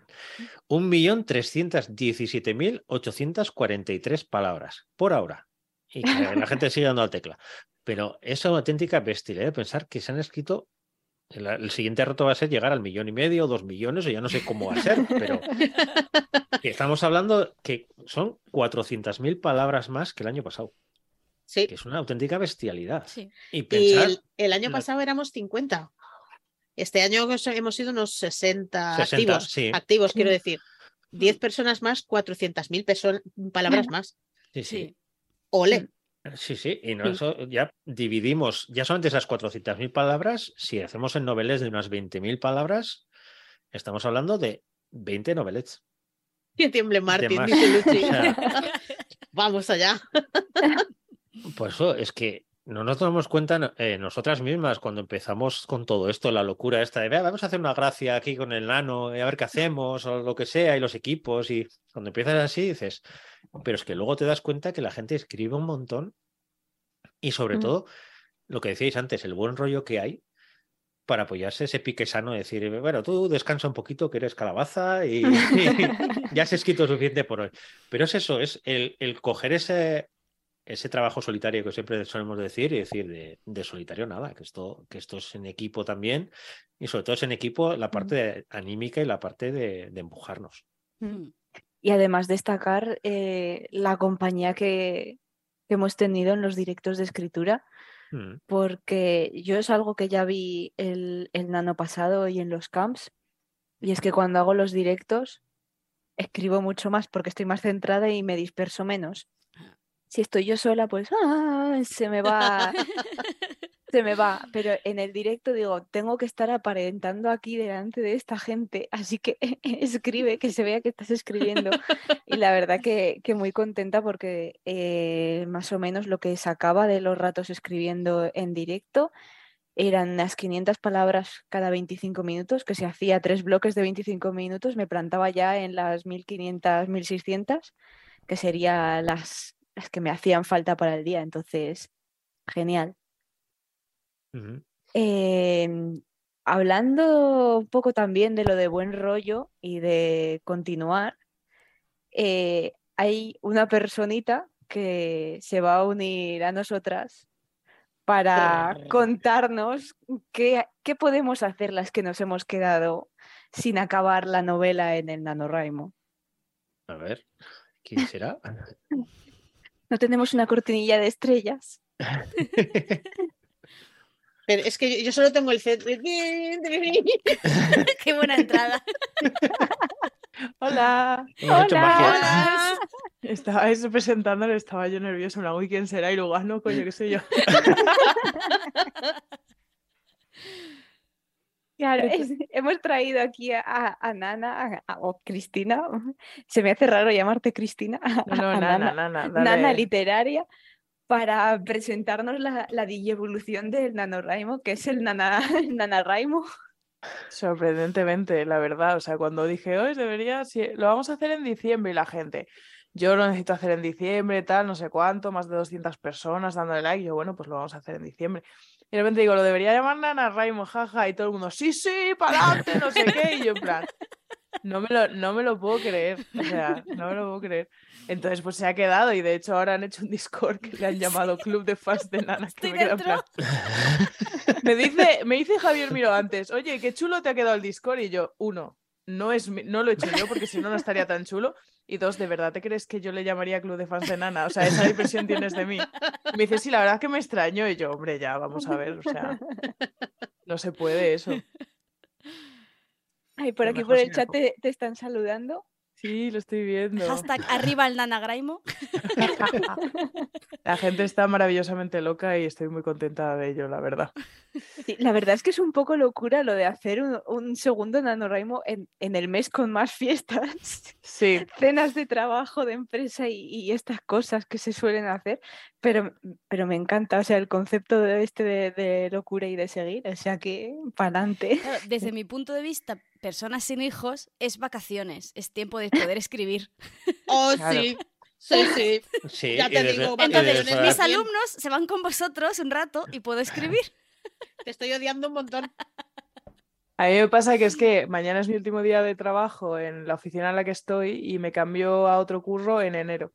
un millón trescientas diecisiete mil ochocientas cuarenta y tres palabras por ahora. Y que la gente sigue dando al tecla. Pero es una auténtica bestialidad de pensar que se han escrito. El, el siguiente reto va a ser llegar al millón y medio dos millones, o ya no sé cómo va a ser, pero (laughs) estamos hablando que son 400.000 palabras más que el año pasado, Sí. que es una auténtica bestialidad. Sí. Y Y pensar, el, el año la- pasado éramos 50. Este año hemos- sido unos 60, 60, activos. sí. Activos, quiero Mm. decir. 10 personas más, 400.000 perso- palabras más. sí, sí. Ole. Sí, sí, y no, Sí. eso ya dividimos, ya solamente esas 400.000 palabras, si hacemos en noveles de unas 20.000 palabras, estamos hablando de 20 novelets. Que tiemble Martín, dice Luchi. (laughs) O sea, (laughs) Vamos allá. (laughs) Por eso es que no nos damos cuenta eh, nosotras mismas cuando empezamos con todo esto, la locura esta de "Vea, vamos a hacer una gracia aquí con el nano, y a ver qué hacemos, o lo que sea, y los equipos, y cuando empiezas así dices, pero es que luego te das cuenta que la gente escribe un montón y sobre Mm. todo lo que decíais antes, el buen rollo que hay para apoyarse ese pique sano, de decir, bueno, tú descansa un poquito que eres calabaza y, (laughs) ya has escrito suficiente por hoy. Pero es eso, es el, el coger ese, ese trabajo solitario que siempre solemos decir y decir de, de solitario nada, que esto, que esto es en equipo también y sobre todo es en equipo la parte de- anímica y la parte de, de empujarnos. Mm. Y además destacar eh, la compañía que, que hemos tenido en los directos de escritura, Mm. porque yo es algo que ya vi el, el nano pasado y en los camps, y es que cuando hago los directos escribo mucho más porque estoy más centrada y me disperso menos. Si estoy yo sola, pues ¡ah! se me va, se me va. (laughs) Pero en el directo digo, tengo que estar aparentando aquí delante de esta gente, así que (laughs) escribe, que se vea que estás escribiendo. Y la verdad que, que muy contenta porque eh, más o menos lo que sacaba de los ratos escribiendo en directo eran unas 500 palabras cada 25 minutos, que si hacía tres bloques de 25 minutos me plantaba ya en las 1500, 1600, que serían las, las que me hacían falta para el día. Entonces, genial. Em, hablando un poco también de lo de buen rollo y de continuar, eh, hay una personita que se va a unir a nosotras para contarnos qué, qué podemos hacer las que nos hemos quedado sin acabar la novela en el NaNoWriMo. A ver, ¿quién será? (laughs) No tenemos una cortinilla de estrellas. (laughs) Pero es que yo, yo solo tengo el set. (laughs) Qué buena entrada. (laughs) Hola. Magia. Hola. Estabais presentándolo, estaba yo nervioso. en plan, Uy, ¿quién será? Y luego, ah, no, coño, qué sé yo. Claro, es- (laughs) hemos traído aquí a, a Nana o Cristina. (laughs) Se me hace raro llamarte Cristina. (laughs) No, nana, Nana, nana. Literaria para presentarnos la, la digievolución del NaNoWriMo, que es el Nana, NaNoWriMo. Sorprendentemente, la verdad. O sea, cuando dije, hoy debería, sí, lo vamos a hacer en diciembre y la gente, yo lo necesito hacer en diciembre, tal, no sé cuánto, más de 200 personas dándole like. Yo, bueno, pues lo vamos a hacer en diciembre. Y de repente digo, lo debería llamar Nana Raimo, jaja, y todo el mundo, sí, sí, para adelante, no sé qué. Y yo, en plan, no me lo, no me lo puedo creer. O sea, no me lo puedo creer. Entonces, pues se ha quedado y de hecho ahora han hecho un Discord que le han llamado Club de Fans de Nana. Que me, queda en plan- me dice, me dice Javier Miro antes, oye, qué chulo te ha quedado el Discord. Y yo, uno, no, es mi- no lo he hecho yo porque si no, no estaría tan chulo. Y dos, ¿de verdad te crees que yo le llamaría Club de Fans de Nana? O sea, esa impresión tienes de mí. Y me dice, sí, la verdad que me extraño. Y yo, hombre, ya, vamos a ver. O sea, no se puede eso. Ay, por Lo aquí por el chat te están saludando. Sí, lo estoy viendo. Hashtag arriba el nanagraimo. (laughs) La gente está maravillosamente loca y estoy muy contenta de ello, la verdad. Sí, la verdad es que es un poco locura lo de hacer un, un segundo NaNoWriMo en, en el mes con más fiestas. Sí, (laughs) cenas de trabajo, de empresa y, y estas cosas que se suelen hacer, pero, pero me encanta, o sea, el concepto de este de, de locura y de seguir, o sea que para adelante. Claro, desde mi punto de vista, personas sin hijos es vacaciones, es tiempo de poder escribir. (laughs) Oh, Claro. sí. Sí, sí. Sí, Ya te digo, Entonces, mis alumnos se van con vosotros un rato y puedo escribir. Te estoy odiando un montón. a mí me pasa que es que mañana es mi último día de trabajo en la oficina en la que estoy y me cambio a otro curro en enero.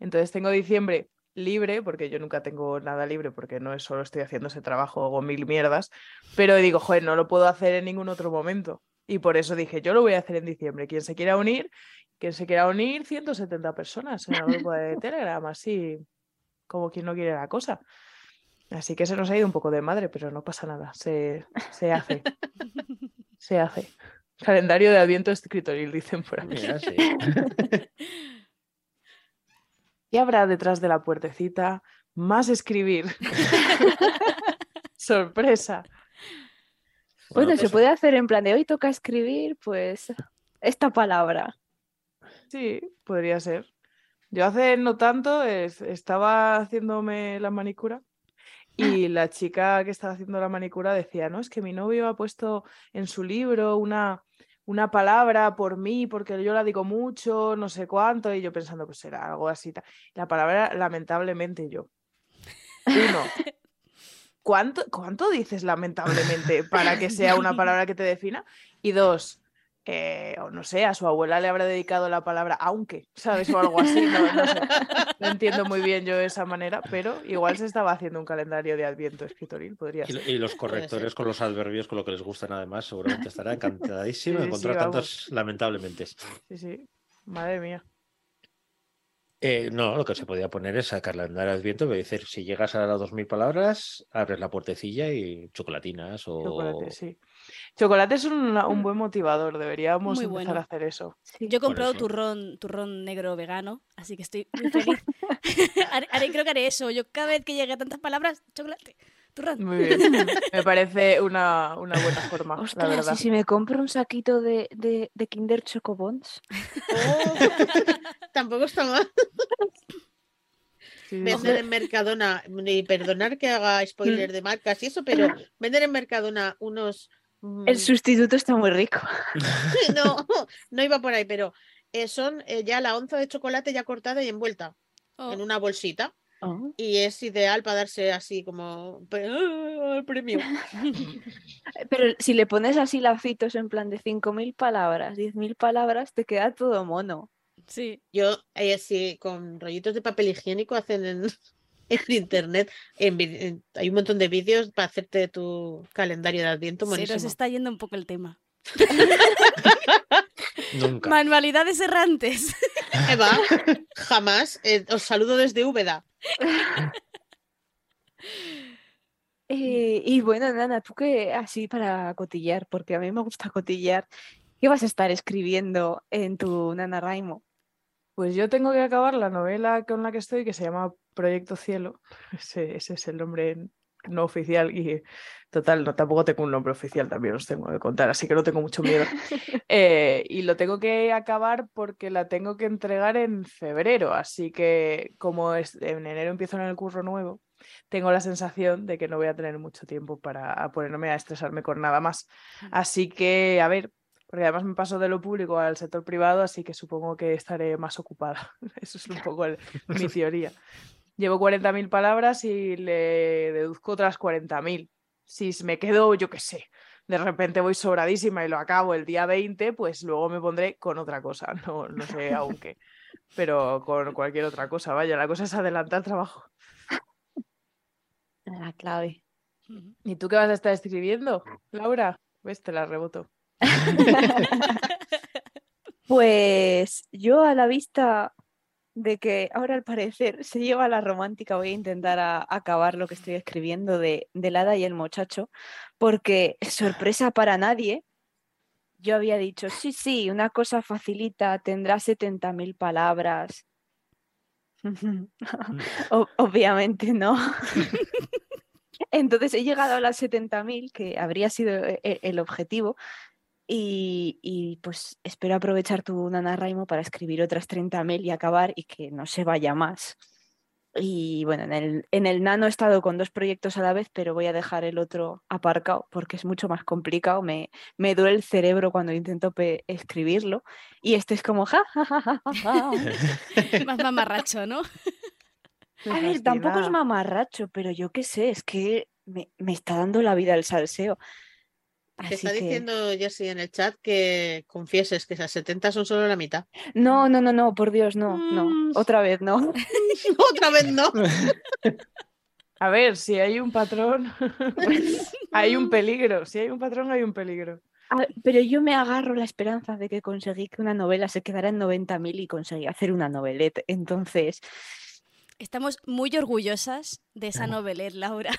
Entonces tengo diciembre libre, porque yo nunca tengo nada libre, porque no es solo estoy haciendo ese trabajo, hago mil mierdas, pero digo, joder, no lo puedo hacer en ningún otro momento. Y por eso dije, yo lo voy a hacer en diciembre. Quien se quiera unir, quien se quiera unir, 170 personas en el grupo de Telegram, así como quien no quiere la cosa. Así que se nos ha ido un poco de madre, pero no pasa nada, se, se hace. (laughs) se hace. Calendario de Adviento escritoril, dicen por aquí. Mira, sí. (laughs) (laughs) ¿Qué habrá detrás de la puertecita? Más escribir. (laughs) Sorpresa. Bueno, se pues, puede hacer en plan de hoy toca escribir, pues esta palabra. Sí, podría ser. Yo hace no tanto es- estaba haciéndome la manicura y la chica que estaba haciendo la manicura decía, no, es que mi novio ha puesto en su libro una, una palabra por mí porque yo la digo mucho, no sé cuánto, y yo pensando, pues será algo así. La palabra, lamentablemente, yo. Uno, (laughs) ¿cuánto, cuánto dices lamentablemente para que sea una palabra que te defina? Y dos, eh, o no sé, a su abuela le habrá dedicado la palabra aunque, ¿sabes? O algo así, no, no sé. No entiendo muy bien yo de esa manera, pero igual se estaba haciendo un calendario de adviento escritoril, podría Y, ser. y los correctores con los adverbios, con lo que les gustan además, seguramente estará encantadísimo Sí, de sí, encontrar vamos. tantos lamentablemente. Sí, sí, madre mía. Eh, no, lo que se podía poner es sacar la andar al viento y decir, si llegas a las 2.000 palabras, abres la puertecilla y chocolatinas o... Chocolate, sí. Chocolate es un, un Mm. buen motivador, deberíamos Muy empezar bueno. a hacer eso. Yo he comprado eso. turrón, turrón negro vegano, así que estoy muy feliz. (laughs) (laughs) Haré- haré- creo que haré eso. Yo cada vez que llegue a tantas palabras, chocolate, turrón. Muy bien. (laughs) Me parece una, una buena forma, la Ostras, verdad. y si me compro un saquito de, de, de Kinder Chocobons. Oh, tampoco está mal. Sí, Vender en Mercadona, y perdonar que haga spoiler de marcas y eso, pero vender en Mercadona unos. El sustituto está muy rico. no, (laughs) no iba por ahí, pero eh, son eh, ya la onza de chocolate ya cortada y envuelta Oh, en una bolsita. Oh. Y es ideal para darse así como el premio. (laughs) Pero si le pones así lacitos en plan de 5.000 palabras, 10.000 palabras, te queda todo mono. Sí. Yo, eh, sí, con rollitos de papel higiénico hacen en, en internet. En, vi- en- hay un montón de vídeos para hacerte tu calendario de Adviento. Se nos buenísimo. está yendo un poco el tema. (laughs) Nunca. Manualidades errantes. (laughs) Eva, jamás. eh, os saludo desde Úbeda. (laughs) Eh, y bueno, Nana, tú que así para cotillar, porque a mí me gusta cotillar, ¿qué vas a estar escribiendo en tu NaNoWriMo? Pues yo tengo que acabar la novela con la que estoy, que se llama Proyecto Cielo. (laughs) Ese, ese es el nombre no oficial y total, no, tampoco tengo un nombre oficial, también os tengo que contar, así que no tengo mucho miedo. (laughs) Eh, y lo tengo que acabar porque la tengo que entregar en febrero, así que como es, en enero empiezo en el curso nuevo, tengo la sensación de que no voy a tener mucho tiempo para ponerme a estresarme con nada más. Así que, a ver, porque además me paso de lo público al sector privado, así que supongo que estaré más ocupada. (laughs) Eso es un poco el- mi (laughs) teoría. Llevo 40.000 palabras y le deduzco otras 40.000. Si me quedo, yo qué sé, de repente voy sobradísima y lo acabo el día 20, pues luego me pondré con otra cosa. (laughs) No, no sé aún qué, pero con cualquier otra cosa. Vaya, la cosa es adelantar trabajo. La clave. ¿Y tú qué vas a estar escribiendo, Laura? Ves, te la reboto. (laughs) Pues yo a la vista de que ahora al parecer se lleva la romántica, voy a intentar a- acabar lo que estoy escribiendo de, del hada y el muchacho, porque sorpresa para nadie, yo había dicho, sí, sí, una cosa facilita, tendrá 70.000 palabras. (laughs) O- obviamente no. (laughs) Entonces he llegado a las 70.000, que habría sido e- e- el objetivo, y, y, pues espero aprovechar tu NaNoWriMo para escribir otras 30.000 y acabar y que no se vaya más. Y bueno, en el, en el Nano he estado con dos proyectos a la vez, pero voy a dejar el otro aparcado porque es mucho más complicado. Me, me duele el cerebro cuando intento escribirlo. Y este es como, ja, ja, ja, ja, ja, ja". (laughs) Más mamarracho, ¿no? (laughs) A ver, tampoco es mamarracho, pero yo qué sé, es que me, me está dando la vida el salseo. Te está que- diciendo Jessie en el chat que confieses que esas 70 son solo la mitad. No, no, no, no, por Dios, no, no. Mm. Otra vez no. (laughs) Otra vez no. (laughs) A ver, si hay un patrón, (laughs) hay un peligro. Si hay un patrón, hay un peligro. Ah, Pero yo me agarro la esperanza de que conseguí que una novela se quedara en 90.000 y conseguí hacer una novelette. Entonces, Estamos muy orgullosas de esa novelette, Laura.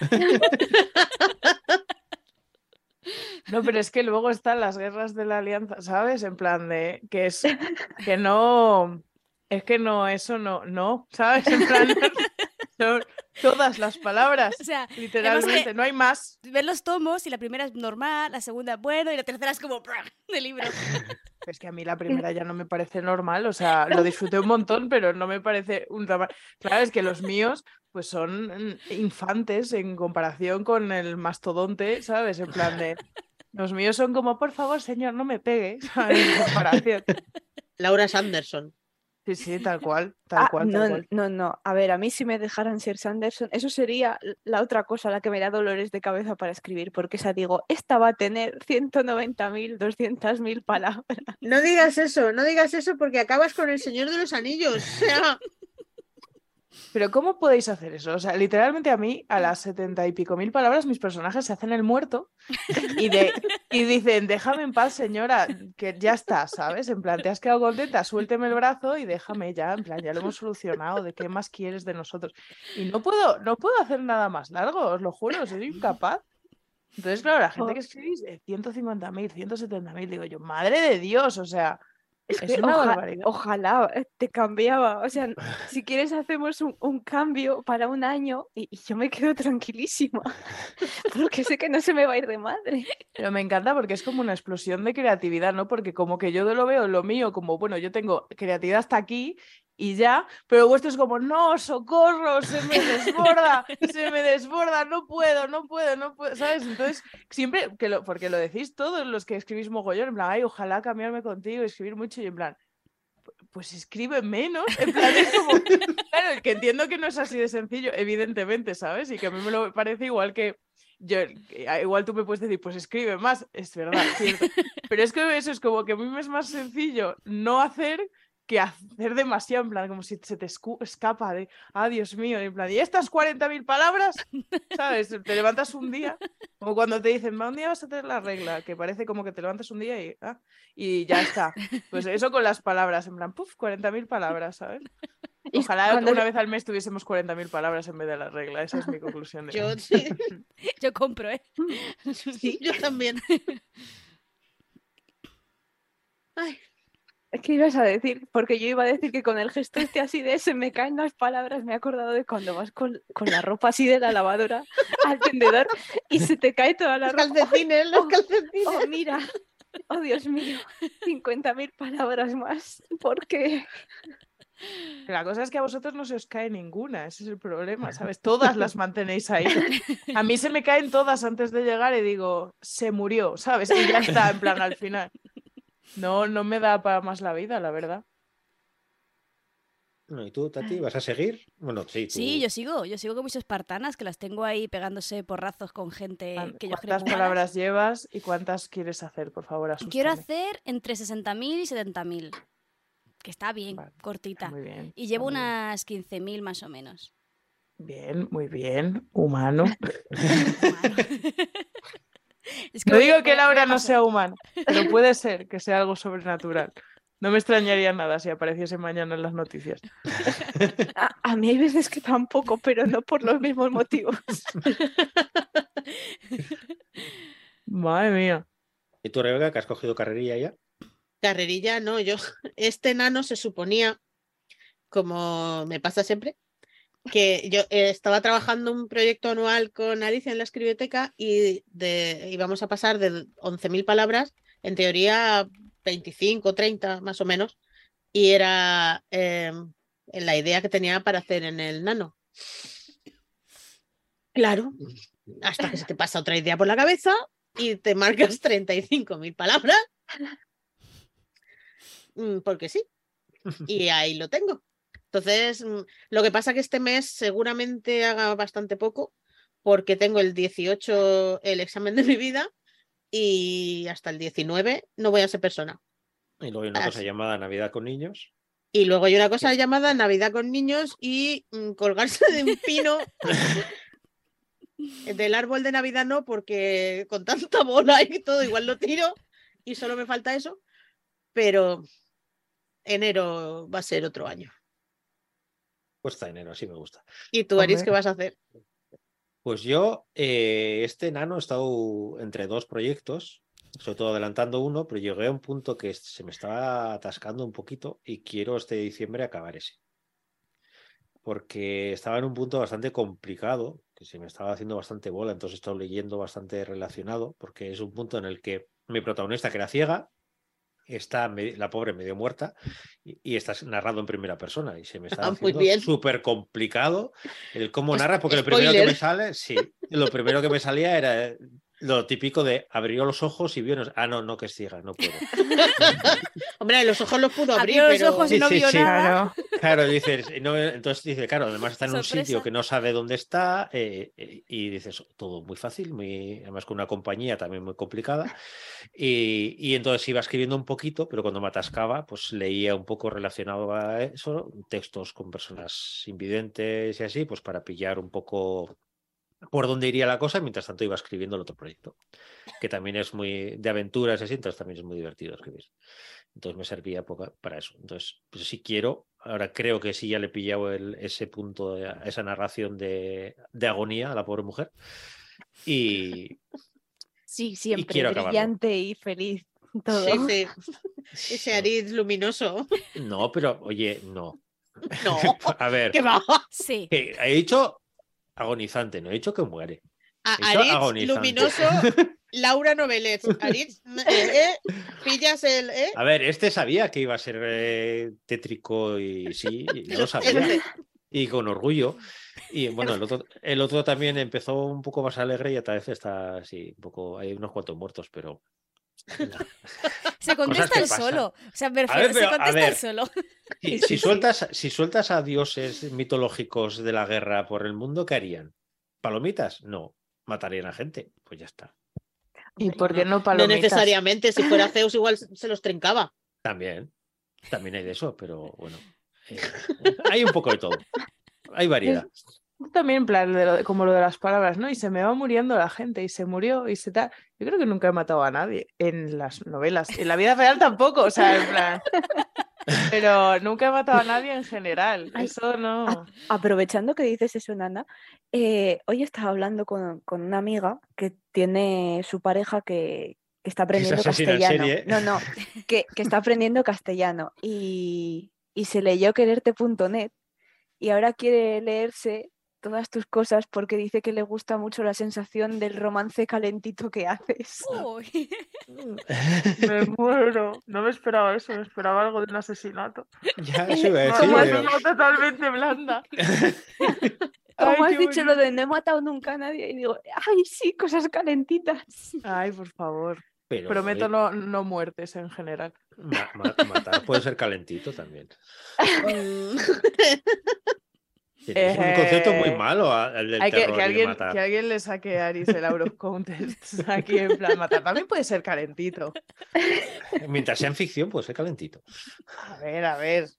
No, pero es que luego están las guerras de la alianza, ¿sabes? En plan de que es (laughs) que no, es que no, eso no, no, ¿sabes? En plan, (laughs) son todas las palabras, (laughs) O sea, literalmente, no hay más. ves los tomos y la primera es normal, la segunda bueno y la tercera es como de libro. (laughs) Es que a mí la (laughs) primera ya no me parece normal, o sea, lo disfruté un montón, pero no me parece un tamaño. Claro, es que los míos, pues son infantes en comparación con el mastodonte, ¿sabes? En plan de. Los míos son como, por favor, señor, no me pegue, ¿sabes? En comparación. Laura Sanderson. Sí, sí, tal (laughs) cual, tal ah, cual, tal no, cual. no, no. A ver, a mí si me dejaran ser Sanderson, eso sería la otra cosa, la que me da dolores de cabeza para escribir, porque esa digo, esta va a tener 190.000, 200.000 palabras. No digas eso, no digas eso porque acabas con el Señor de los Anillos. O sea, Pero ¿cómo podéis hacer eso? O sea, literalmente a mí, a las setenta y pico mil palabras, mis personajes se hacen el muerto y, de, y dicen, déjame en paz, señora, que ya está, ¿sabes? En plan, te has quedado contenta, suélteme el brazo y déjame ya, en plan, ya lo hemos solucionado, ¿de qué más quieres de nosotros? Y no puedo, no puedo hacer nada más largo, os lo juro, soy incapaz. Entonces, claro, la gente que escribís de 150.000, 170.000, digo yo, madre de Dios, o sea, Es, Es que una oja- barbaridad. ojalá eh, te cambiaba. O sea, si quieres hacemos un, un cambio para un año y, y yo me quedo tranquilísima. (laughs) Porque sé que no se me va a ir de madre. Pero me encanta porque es como una explosión de creatividad, ¿no? Porque como que yo lo veo lo mío como, bueno, yo tengo creatividad hasta aquí y ya, pero vuestro es como, no, socorro, se me (laughs) desborda, se me desborda, no puedo, no puedo, no puedo, ¿sabes? Entonces, siempre, que lo, porque lo decís todos los que escribís mogollón, en plan, ay, ojalá cambiarme contigo, escribir mucho y en plan, "Pu- pues escribe menos, en plan, es como, (laughs) claro, que entiendo que no es así de sencillo, evidentemente, ¿sabes? Y que a mí me lo parece igual que yo, ah, igual tú me puedes decir, pues escribe más, es verdad, cierto. Pero es que eso es como que a mí me es más sencillo no hacer que hacer demasiado, en plan, como si se te escapa de, ah, Dios mío, en plan, ¿y estas 40.000 palabras? ¿Sabes? Te levantas un día, como cuando te dicen, va, un día vas a hacer la regla, que parece como que te levantas un día y, ah, y ya está. Pues eso con las palabras, en plan, puf, 40.000 palabras, ¿sabes? (laughs) Ojalá cuando una vez al mes tuviésemos 40.000 palabras en vez de la regla, esa es mi conclusión. De Yo sí, (laughs) Yo compro, ¿eh? sí, yo también. Ay, (laughs) Es que ibas a decir, porque yo iba a decir que con el gesto este así de se me caen las palabras, me he acordado de cuando vas con, con la ropa así de la lavadora al tendedor y se te cae toda la los ropa. calcetines, los Oh, calcetines. Oh, mira. Oh, Dios mío. 50.000 palabras más. Porque La cosa es que a vosotros no se os cae ninguna, ese es el problema, ¿sabes? Todas las mantenéis ahí. A mí se me caen todas antes de llegar y digo, se murió, ¿sabes? Y ya está, en plan, al final. No, no me da para más la vida, la verdad. No, ¿Y tú, Tati, vas a seguir? Bueno, sí, tú. Sí, yo sigo, yo sigo con mis espartanas, que las tengo ahí pegándose porrazos con gente Cuán- que yo creo ¿Cuántas palabras llevas y cuántas quieres hacer, por favor? Quiero asústame. hacer entre 60.000 y 70.000, que está bien, Vale, cortita. Muy bien. Y llevo unas 15.000 más o menos. Bien, muy bien, humano. (laughs) Humano. (laughs) Es No digo que Laura no sea humana, pero puede ser que sea algo sobrenatural. No me extrañaría nada si apareciese mañana en las noticias. a, a mí hay veces que tampoco, pero no por los mismos motivos. Madre mía. ¿Y tú, Rebeca, que has cogido carrerilla ya? Carrerilla, no, yo. Este nano se suponía, como me pasa siempre, que yo eh, estaba trabajando un proyecto anual con Alicia en la escribioteca y íbamos a pasar de 11.000 palabras, en teoría 25, 30 más o menos, y era eh, la idea que tenía para hacer en el nano. Claro, hasta que se te pasa otra idea por la cabeza y te marcas 35.000 palabras. Mm, Porque sí. Y ahí lo tengo. Entonces, mm, lo que pasa que este mes seguramente haga bastante poco porque tengo el 18 el examen de mi vida y hasta el 19 no voy a ser persona. Y luego hay una cosa llamada Navidad con niños. Y luego hay una cosa llamada Navidad con niños y mm, colgarse de un pino. (laughs) Del árbol de Navidad no, porque con tanta bola y todo igual lo tiro y solo me falta eso. Pero enero va a ser otro año. Cuesta enero, así me gusta. ¿Y tú, Aris, qué vas a hacer? Pues yo, eh, este nano he estado entre dos proyectos, sobre todo adelantando uno, pero llegué a un punto que se me estaba atascando un poquito y quiero este diciembre acabar ese. Porque estaba en un punto bastante complicado, que se me estaba haciendo bastante bola, entonces he estado leyendo bastante relacionado, porque es un punto en el que mi protagonista, que era ciega, está la pobre medio muerta y, y está narrado en primera persona y se me está Ah, haciendo súper complicado el cómo Es- narra, porque lo primero que me sale, sí, lo primero que me salía era, lo típico de abrió los ojos y vio. no- Ah, no, no, que es ciega, no puedo. (laughs) Hombre, los ojos los pudo abrir, Abrió los pero... ojos y Sí, no sí, vio sí. nada. Claro. (laughs) Claro, dices, no, entonces dice, claro, además está en un sitio que no sabe dónde está eh, eh, y dices, todo muy fácil, muy, además con una compañía también muy complicada. Y, y entonces iba escribiendo un poquito, pero cuando me atascaba, pues leía un poco relacionado a eso, textos con personas invidentes y así, pues para pillar un poco por dónde iría la cosa, y mientras tanto iba escribiendo el otro proyecto, que también es muy de aventuras y así, entonces también es muy divertido escribir. Entonces me servía poca- para eso. Entonces, pues si quiero, ahora creo que sí ya le he pillado el- ese punto, de- esa narración de, de agonía a la pobre mujer. Y Sí, siempre quiero acabarlo. brillante y feliz. Todo. Sí, sí. Ese Ariz luminoso. no, pero oye, no. No, (laughs) A ver, que va. Sí. he dicho agonizante, no he dicho que muere. A Aritz luminoso, (laughs) Laura Novelet. Aritz, (laughs) eh, eh, pillas el. Eh, A ver, este sabía que iba a ser eh, tétrico y sí, lo (laughs) sabía. Este. y con orgullo. Y bueno, el otro, el otro también empezó un poco más alegre y otra vez está así, un poco, hay unos cuantos muertos, pero (laughs) Se contesta pasan. solo. O sea, me refiero, ver, se pero, a contesta solo. (laughs) si, sueltas, si sueltas a dioses mitológicos de la guerra por el mundo, ¿qué harían? ¿Palomitas? No, matarían a gente. Pues ya está. ¿Y por qué no no palomitas? necesariamente, si fuera Zeus igual se los trincaba. También, también hay de eso, pero bueno, eh, hay un poco de todo. Hay variedad. También en plan de lo de- como lo de las palabras, ¿no? Y se me va muriendo la gente y se murió y se tal. Yo creo que nunca he matado a nadie en las novelas. En la vida real tampoco, o sea, en plan. (laughs) Pero nunca he matado a nadie en general. Ay, Eso no. Aprovechando que dices eso, Nana, eh, hoy estaba hablando con, con una amiga que tiene su pareja que, que está aprendiendo castellano. serie. No, no, que, que está aprendiendo castellano y, y se leyó quererte.net y ahora quiere leerse todas tus cosas porque dice que le gusta mucho la sensación del romance calentito que haces. Uy. (laughs) Me (laughs) muero. No me esperaba eso, me esperaba algo de un asesinato. Ya eso iba a decir, Como has dicho, totalmente blanda. (laughs) Como has dicho lo de no he matado nunca a nadie y digo, ay, sí, cosas calentitas. Ay, por favor. pero, Prometo no, no muertes en general. ma- ma- matar puede ser calentito también. Tienes un concepto muy Eh, malo a- al del Hay que, terror que alguien, matar. que alguien le saque a Aris el of Contest (laughs) aquí en plan matar. También puede ser calentito. Mientras sea en ficción, puede ser calentito. A ver, a ver.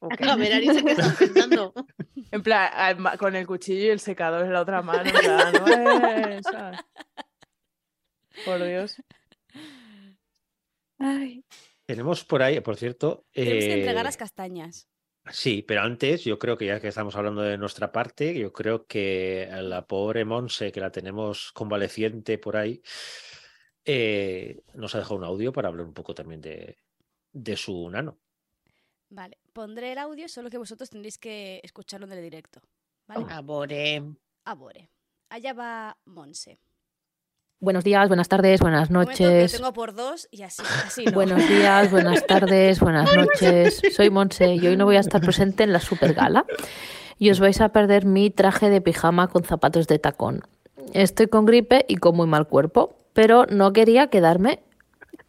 A ver, Aritz, ¿qué estás pensando? (laughs) En plan, con el cuchillo y el secador en la otra mano. Por Dios. Ay, Tenemos por ahí, por cierto. Tenemos que entregar eh, las castañas. Sí, pero antes yo creo que ya que estamos hablando de nuestra parte, yo creo que a la pobre Monse, que la tenemos convaleciente por ahí, eh, nos ha dejado un audio para hablar un poco también de, de su nano. Vale, pondré el audio, solo que vosotros tendréis que escucharlo en el directo. ¿Vale? Abore. Abore. Allá va Monse. Buenos días, buenas tardes, buenas noches. tengo por dos y así, así no. Buenos días, buenas tardes, buenas (laughs) noches. Soy Monse y hoy no voy a estar presente en la super gala. Y os vais a perder mi traje de pijama con zapatos de tacón. Estoy con gripe y con muy mal cuerpo, pero no quería quedarme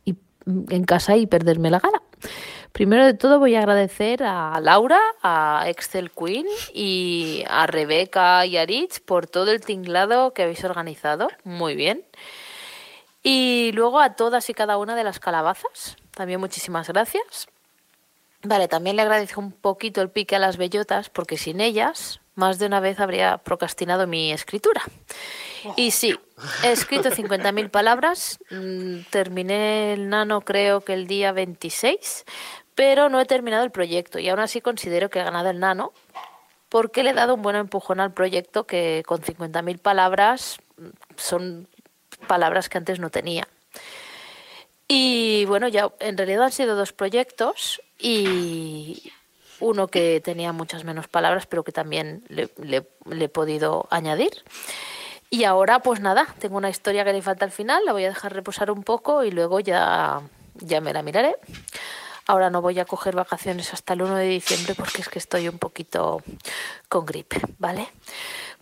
y- en casa y perderme la gala. Primero de todo voy a agradecer a Laura, a Excel Queen y a Rebeca y a Rich por todo el tinglado que habéis organizado. Muy bien. Y luego a todas y cada una de las calabazas. También muchísimas gracias. Vale, también le agradezco un poquito el pique a las bellotas porque sin ellas más de una vez habría procrastinado mi escritura. Y sí, he escrito 50.000 palabras, mm, terminé el nano creo que el día 26, pero no he terminado el proyecto y aún así considero que he ganado el nano porque le he dado un buen empujón al proyecto que con 50.000 palabras mm, son palabras que antes no tenía. Y bueno, ya en realidad han sido dos proyectos y uno que tenía muchas menos palabras, pero que también le, le- le he podido añadir. Y ahora, pues nada, tengo una historia que le falta al final, la voy a dejar reposar un poco y luego ya, ya me la miraré. Ahora no voy a coger vacaciones hasta el 1 de diciembre porque es que estoy un poquito con gripe, ¿vale?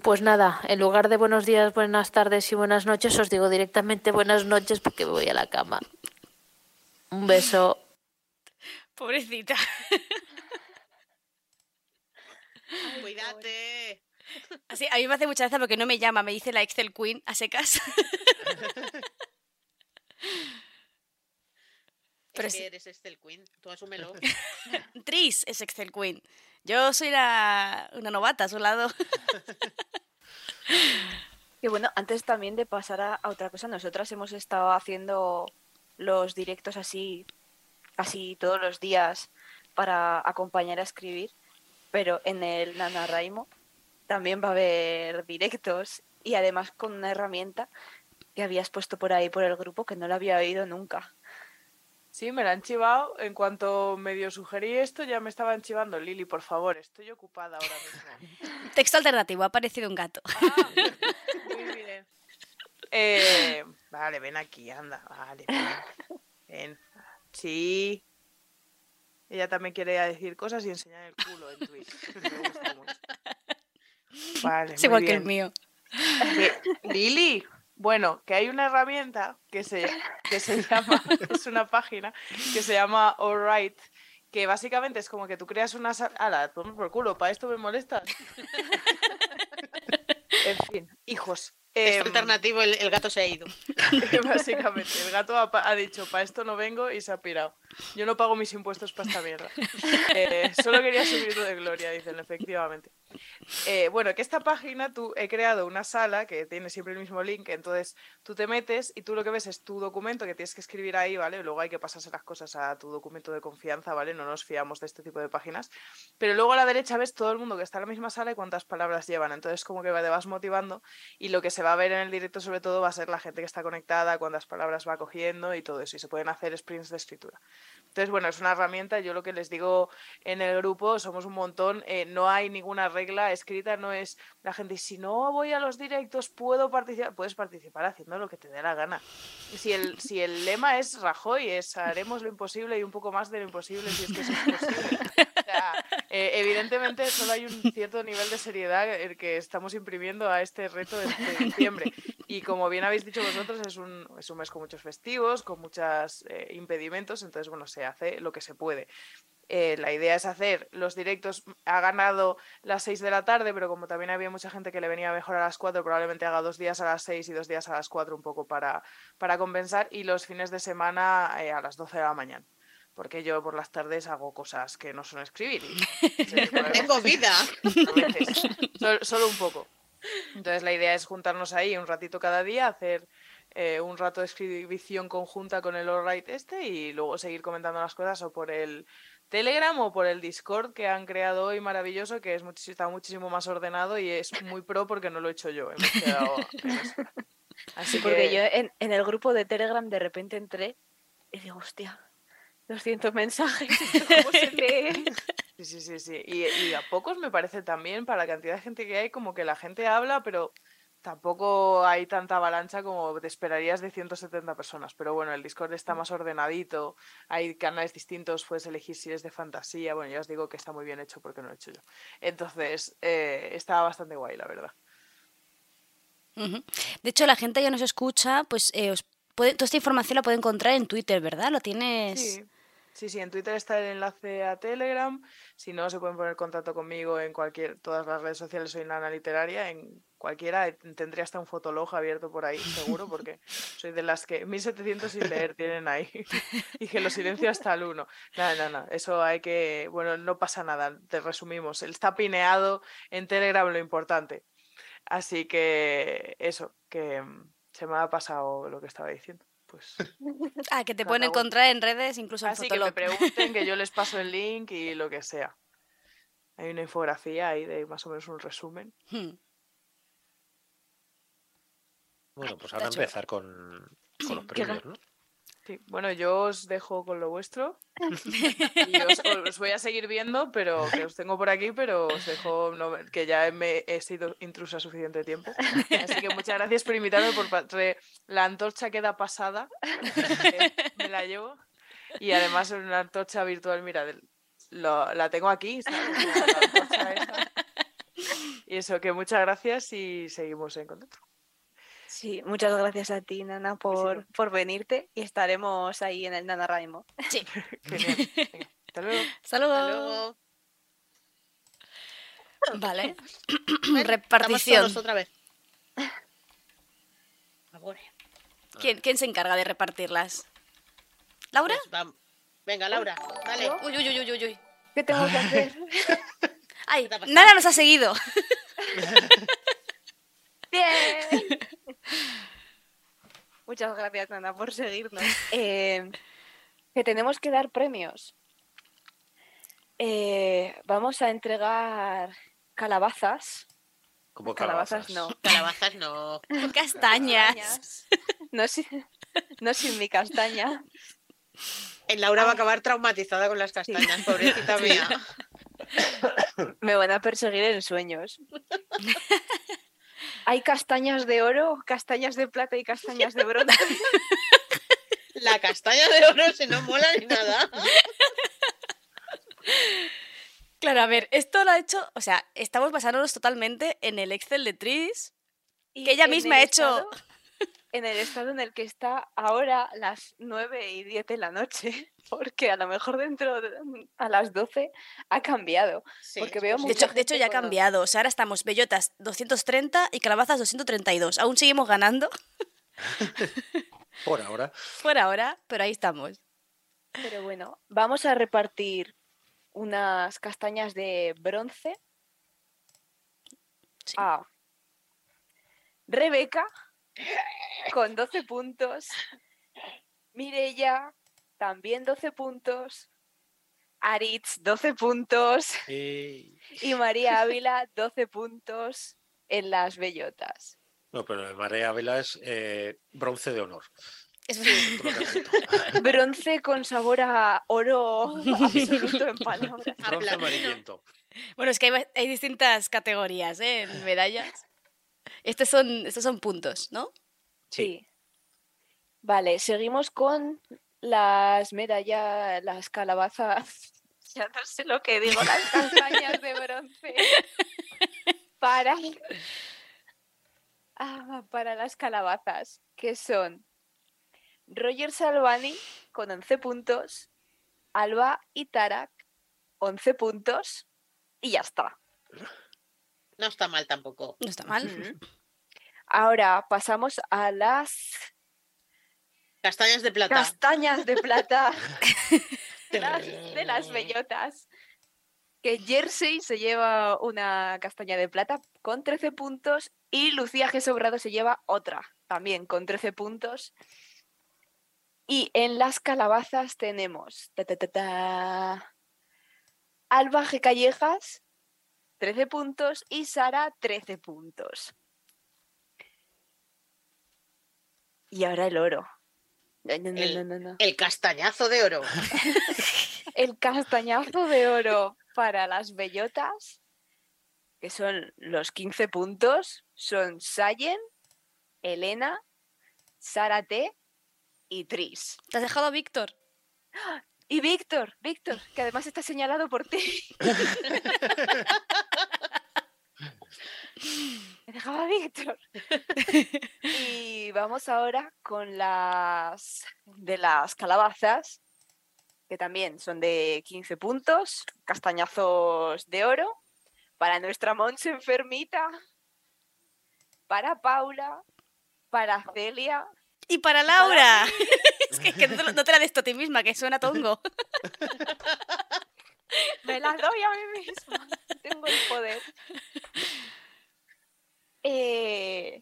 Pues nada, en lugar de buenos días, buenas tardes y buenas noches, os digo directamente buenas noches porque me voy a la cama. Un beso. Pobrecita. Cuídate. Así, a mí me hace mucha gracia porque no me llama, me dice la Excel Queen a secas. (laughs) Pero es sí. que eres Excel Queen, tú asúmelo. (laughs) (laughs) Tris es Excel Queen. Yo soy una, una novata a su lado. (laughs) Y bueno, antes también de pasar a, a otra cosa, nosotras hemos estado haciendo los directos así, casi todos los días para acompañar a escribir, pero en el NaNoWriMo también va a haber directos y además con una herramienta que habías puesto por ahí por el grupo que no la había oído nunca. Sí, me la han chivado. En cuanto medio sugerí esto, ya me estaban chivando. Lili, por favor, estoy ocupada ahora mismo. (laughs) Texto alternativo, ha aparecido un gato. Ah, muy bien. Eh, vale, ven aquí, anda. Vale, ven. Ven. Sí. Ella también quiere decir cosas y enseñar el culo en Twitch. (laughs) Me gusta mucho. Vale, Es igual que el mío. Que- Lili, bueno, que hay una herramienta que se, que se (laughs) llama, es una página que se llama Alright, que básicamente es como que tú creas una sala. ¡Hala, toma por culo! ¿Para esto me molestas? (laughs) en fin, hijos. Este em, alternativo, el, el gato se ha ido. (laughs) Básicamente, el gato ha dicho, para esto no vengo y se ha pirado. Yo no pago mis impuestos para esta mierda. Eh, solo quería subirlo de gloria, dicen, efectivamente. Eh, bueno, que esta página tú he creado una sala que tiene siempre el mismo link, entonces tú te metes y tú lo que ves es tu documento que tienes que escribir ahí, ¿vale? Luego hay que pasarse las cosas a tu documento de confianza, ¿vale? No nos fiamos de este tipo de páginas. Pero luego a la derecha ves todo el mundo que está en la misma sala y cuántas palabras llevan. Entonces como que te vas motivando y lo que se va a ver en el directo sobre todo va a ser la gente que está conectada, cuántas palabras va cogiendo y todo eso. Y se pueden hacer sprints de escritura. Entonces, bueno, es una herramienta. Yo lo que les digo en el grupo, somos un montón, eh, no hay ninguna regla escrita, no es la gente, si no voy a los directos, puedo participar. Puedes participar haciendo lo que te dé la gana. Si el, si el lema es Rajoy, es haremos lo imposible y un poco más de lo imposible si es que es posible. (laughs) Eh, evidentemente solo hay un cierto nivel de seriedad el que estamos imprimiendo a este reto de, diciembre. Y como bien habéis dicho vosotros, es un, es un mes con muchos festivos, con muchos impedimentos, entonces, bueno, se hace lo que se puede. Eh, la idea es hacer los directos, ha ganado las 6 de la tarde, pero como también había mucha gente que le venía mejor a las 4, probablemente haga dos días a las 6 y dos días a las 4 un poco para, para compensar, y los fines de semana eh, a las 12 de la mañana. Porque yo por las tardes hago cosas que no son escribir. (laughs) Tengo vida. Solo un poco. Entonces la idea es juntarnos ahí un ratito cada día, hacer eh, un rato de escribición conjunta con el Alright este y luego seguir comentando las cosas o por el Telegram o por el Discord que han creado hoy maravilloso, que es muchis- está muchísimo más ordenado y es muy pro porque no lo he hecho yo. Hemos (laughs) quedado en eso. Así Sí, porque que- yo en, en el grupo de Telegram de repente entré y digo, hostia, 200 mensajes, ¿esto (laughs) (laughs) ¿cómo se lee? Sí, sí, sí, sí. Y, y a pocos me parece también, para la cantidad de gente que hay, como que la gente habla, pero tampoco hay tanta avalancha como te esperarías de 170 personas. Pero bueno, el Discord está más ordenadito, hay canales distintos, puedes elegir si es de fantasía. Bueno, ya os digo que está muy bien hecho porque no lo he hecho yo. Entonces, eh, está bastante guay, la verdad. De hecho, la gente que nos escucha, pues eh, os puede- toda esta información la puede encontrar en Twitter, ¿verdad? Lo tienes. Sí. Sí, sí, en Twitter está el enlace a Telegram. Si no, se pueden poner en contacto conmigo en cualquier, todas las redes sociales. Soy Nana Literaria, en cualquiera. eh, Tendría hasta un fotolog abierto por ahí, seguro, porque (laughs) soy de las que 1700 sin leer tienen ahí. (laughs) y que lo silencio (laughs) hasta el 1. Nada, nada, nada. Eso hay que. Bueno, no pasa nada. Te resumimos. Está pineado en Telegram lo importante. Así que eso, que mm, se me ha pasado lo que estaba diciendo. Pues. (laughs) Ah, que te pueden uno. encontrar en redes, incluso en Así que me Fotolog. pregunten, que yo les (laughs) paso el link y lo que sea. Hay una infografía ahí de más o menos un resumen. Hmm. Bueno, pues ahora empezar con, con los (clears throat) premios, ¿no? Sí, bueno, yo os dejo con lo vuestro. Y (laughs) os, os voy a seguir viendo, pero que os tengo por aquí, pero os dejo no, que ya me he sido intrusa suficiente tiempo. Así que muchas gracias por invitarme. Por la antorcha queda pasada. eh, Me la llevo. Y además es una antorcha virtual, mira, lo- la tengo aquí, ¿sabes? La- la antorcha esa. Y eso, que muchas gracias y seguimos en contacto. Sí, muchas gracias a ti, Nana, por, por venirte y estaremos ahí en el NaNaWriMo. Sí. (laughs) Genial. Venga, hasta luego. (laughs) Hasta luego. Hasta luego. Vale. (coughs) Repartición. todos otra vez. ¿Quién, quién se encarga de repartirlas? ¿Laura? pues, Venga, Laura, dale. Uy, uy, uy, uy, uy, uy. ¿Qué tengo que (laughs) hacer? Ay? Nana nos ha seguido. Bien. Muchas gracias, Nana, por seguirnos. (laughs) Eh, que tenemos que dar premios. Eh, vamos a entregar calabazas. Como Calabazas, calabazas. no. (laughs) Calabazas no. (laughs) Castañas. No sin, no sin mi castaña. El Laura va a acabar traumatizada con las castañas, pobrecita mía. Me van a perseguir en sueños. Hay castañas de oro, castañas de plata y castañas de bronce. (laughs) La castaña de oro se no mola ni nada. Claro, a ver, esto lo ha hecho, o sea, estamos basándonos totalmente en el Excel de Tris. Que ella misma ha hecho- estado- en el estado en el que está ahora las 9 y 10 de la noche, (laughs) porque a lo mejor dentro de, a las 12 ha cambiado. Sí, Porque es veo De hecho, de ya ha cambiado. O sea, ahora estamos bellotas 230 y calabazas 232. Aún seguimos ganando (laughs) Por ahora. por ahora, pero ahí estamos. Pero bueno, vamos a repartir unas castañas de bronce Sí. a Rebeca con 12 puntos, Mirella también 12 puntos, Aritz 12 puntos Y... y María Ávila 12 puntos en las bellotas. No, pero el Marea Ávila es eh, bronce de honor. Es-. (laughs) (laughs) Bronce con sabor a oro (laughs) absoluto en palabras. Bronce amarillento. Bueno, es que hay, hay distintas categorías ¿eh? en medallas. Estos son, estos son puntos, ¿no? Sí. Sí. Vale, seguimos con las medallas, las calabazas. (laughs) Ya no sé lo que digo, las (laughs) castañas de bronce. Para, Ah, para las calabazas, que son Roger Salvani con 11 puntos, Alba y Tarak 11 puntos y ya está. No está mal tampoco. No está mal. Mm. Ahora pasamos a las Castañas de plata. castañas de plata de (laughs) (laughs) las, de las bellotas. Que Jersey se lleva una castaña de plata con 13 puntos y Lucía G. Sobrado se lleva otra también con 13 puntos. Y en las calabazas tenemos ta, ta, ta, ta, Alba G. Callejas, 13 puntos y Sara, 13 puntos. Y ahora el oro. No, no, no, El- no, no, no. El castañazo de oro. (laughs) El castañazo de oro para las bellotas, que son los 15 puntos, son Sayen, Elena, Sara T y Tris. ¿Te has dejado a Víctor? Y Víctor, Víctor, que además está señalado por ti. (laughs) Me dejaba Víctor. Y vamos ahora con las de las calabazas, que también son de 15 puntos, castañazos de oro, para nuestra Monse enfermita, para Paula, para Celia, Y para Laura. (laughs) es que, que no, te lo- no te la des a ti misma, que suena tongo. (laughs) Me la doy a mí misma. Tengo el poder. Eh,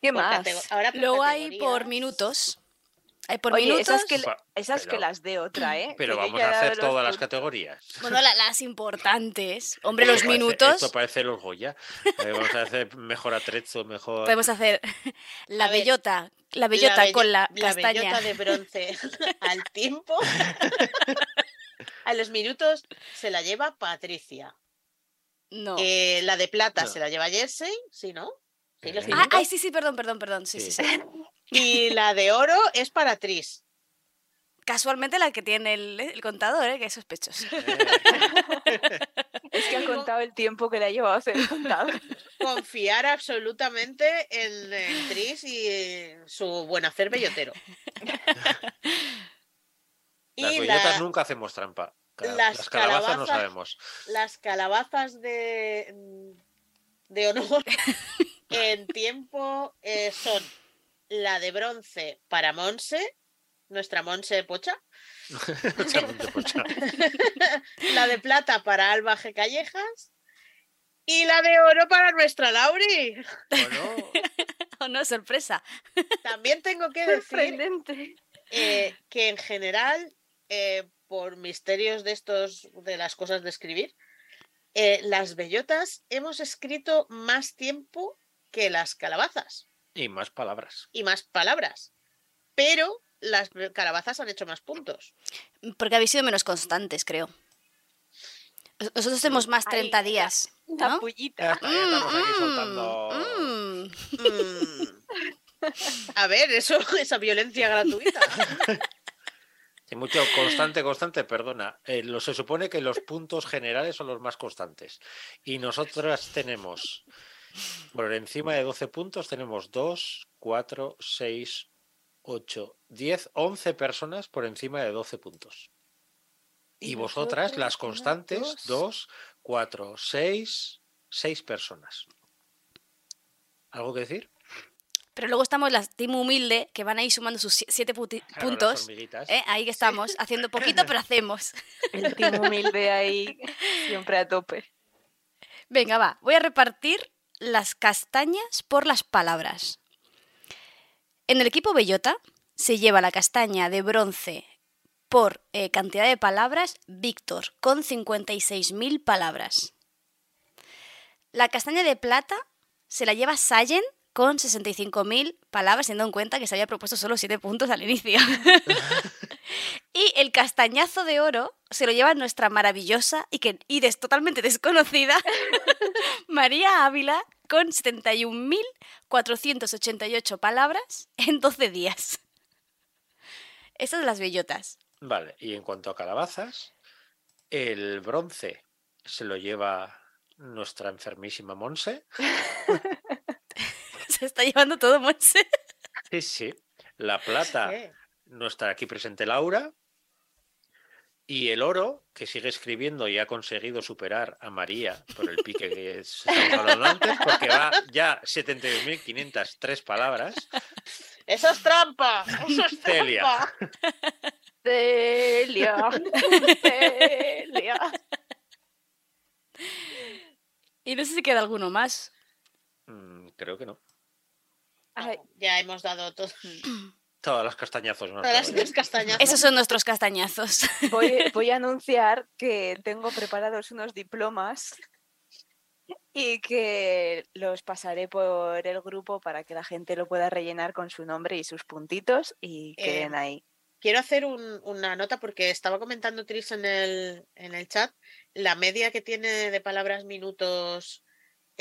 ¿Qué Por más? Luego hay por minutos. Por Oye, minutos. esas que, las de otra, ¿eh? Pero Que vamos a hacer los todas las categorías. Bueno, la- las importantes. (laughs) Hombre, los parece- minutos. Esto parece los Goya. Eh, Vamos a hacer mejor atrezo, mejor. Podemos hacer (laughs) la A ver, bellota. La bellota bello- con la, la castaña. bellota de bronce (laughs) al tiempo. a los minutos se la lleva Patricia. No. Eh, la de plata No. se la lleva Jersey, ¿sí, ¿no? Sí, los Eh. Ah, ay, sí, sí, perdón, perdón, perdón. Sí, sí, Sí. sí. (laughs) Y la de oro es para Tris. Casualmente la que tiene el, el contador, ¿eh? que es sospechoso. Eh, (laughs) Es que ha contado el tiempo que le ha llevado a hacer el contado. (laughs) Confiar absolutamente en, en Tris y en su buen hacer bellotero. Las Y bellotas la- nunca hacemos trampa. Las Las calabazas no calabazas- sabemos. las calabazas de, de honor en tiempo eh, son la de bronce para Monse, nuestra Monse Pocha, (laughs) (laughs) la de plata para Alba G. Callejas y la de oro para nuestra Lauri. Bueno, (laughs) Oh, no, sorpresa. También tengo que decir eh, que en general, eh, por misterios de estos, de las cosas de escribir, eh, las bellotas hemos escrito más tiempo que las calabazas y más palabras. y más palabras, pero las calabazas han hecho más puntos. Porque habéis sido menos constantes, creo. Nos- Nosotros tenemos más Ahí, 30 ya. días. Una ¿no? Pullita. estamos aquí Mm, soltando. mm. Mm. A ver, eso, esa violencia gratuita. (laughs) Sí, mucho constante, constante, perdona. Eh, lo, se supone que los puntos generales son los más constantes. Y nosotras tenemos, por encima de 12 puntos, tenemos 2, 4, 6, 8, 10, 11 personas por encima de 12 puntos. Y, Y vosotras, las constantes, dos. 2, 4, 6, 6 personas. ¿Algo que decir? Pero luego estamos las team humilde que van ahí sumando sus 7 Claro, puntos. ¿eh? Ahí que estamos, haciendo poquito, pero hacemos. El team humilde ahí (laughs) siempre a tope. Venga, va. Voy a repartir las castañas por las palabras. En el equipo Bellota se lleva la castaña de bronce por eh, cantidad de palabras Víctor, con 56.000 palabras. La castaña de plata se la lleva Sayen con 65.000 palabras, teniendo en cuenta que se había propuesto solo 7 puntos al inicio. (laughs) y el castañazo de oro se lo lleva nuestra maravillosa y, que, y des- totalmente desconocida (laughs) María Ávila con 71.488 palabras en 12 días. Estas son las bellotas. Vale, y en cuanto a calabazas, el bronce se lo lleva nuestra enfermísima Monse. (laughs) Se está llevando todo Monse. Sí, sí. La plata, ¿Qué? Nuestra aquí presente Laura. Y el oro, que sigue escribiendo y ha conseguido superar a María por el pique que (laughs) estamos hablando antes, porque va ya 72.503 palabras. Eso es trampa. Eso es Celia. trampa. Celia. Celia. Y no sé si queda alguno más. Mm, creo que no. Ay, No, ya hemos dado todo- (clears throat) Todas las castañazos. las acaban. tres castañas. Esos son nuestros castañazos. voy, (laughs) voy a anunciar que tengo preparados unos diplomas y que los pasaré por el grupo para que la gente lo pueda rellenar con su nombre y sus puntitos y Eh, queden ahí. Quiero hacer un- una nota porque estaba comentando Tris en el, en el chat la media que tiene de palabras minutos.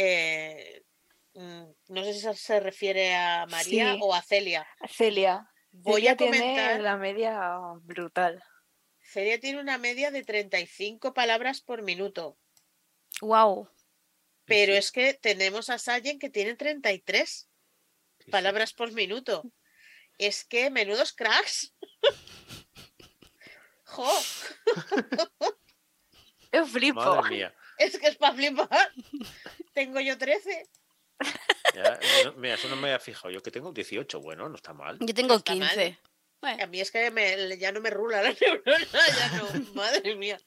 eh, no sé si se- se refiere a María Sí. o a Celia. Celia, Voy Celia a comentar. tiene la media brutal. Celia tiene una media de 35 palabras por minuto. wow. Pero Sí, es que tenemos a Sayen que tiene 33 sí, sí. palabras por minuto. Es que menudos cracks. (laughs) Jo, (laughs) Yo flipo. Madre mía. es que es para flipar. Tengo yo 13. Ya, no- mira, eso no me había fijado. Yo que tengo 18, bueno, no está mal. Yo tengo mal. 15. Bueno, A mí es que me- ya no me rula la (laughs) neurona, ya no, (laughs) madre mía.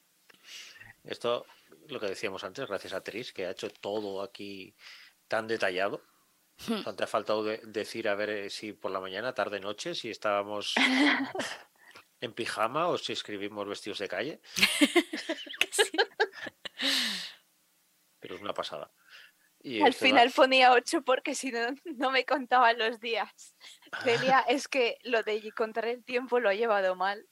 Esto, lo que decíamos antes, gracias a Tris, que ha hecho todo aquí tan detallado. Hmm. O sea, te ha faltado de- decir a ver eh, si por la mañana, tarde, noche, si estábamos (laughs) en pijama o si escribimos vestidos de calle. Pero es una pasada. Y Al este va- final ponía 8 porque si no, no me contaban los días. Celia, (laughs) es que lo de contar el tiempo lo ha llevado mal.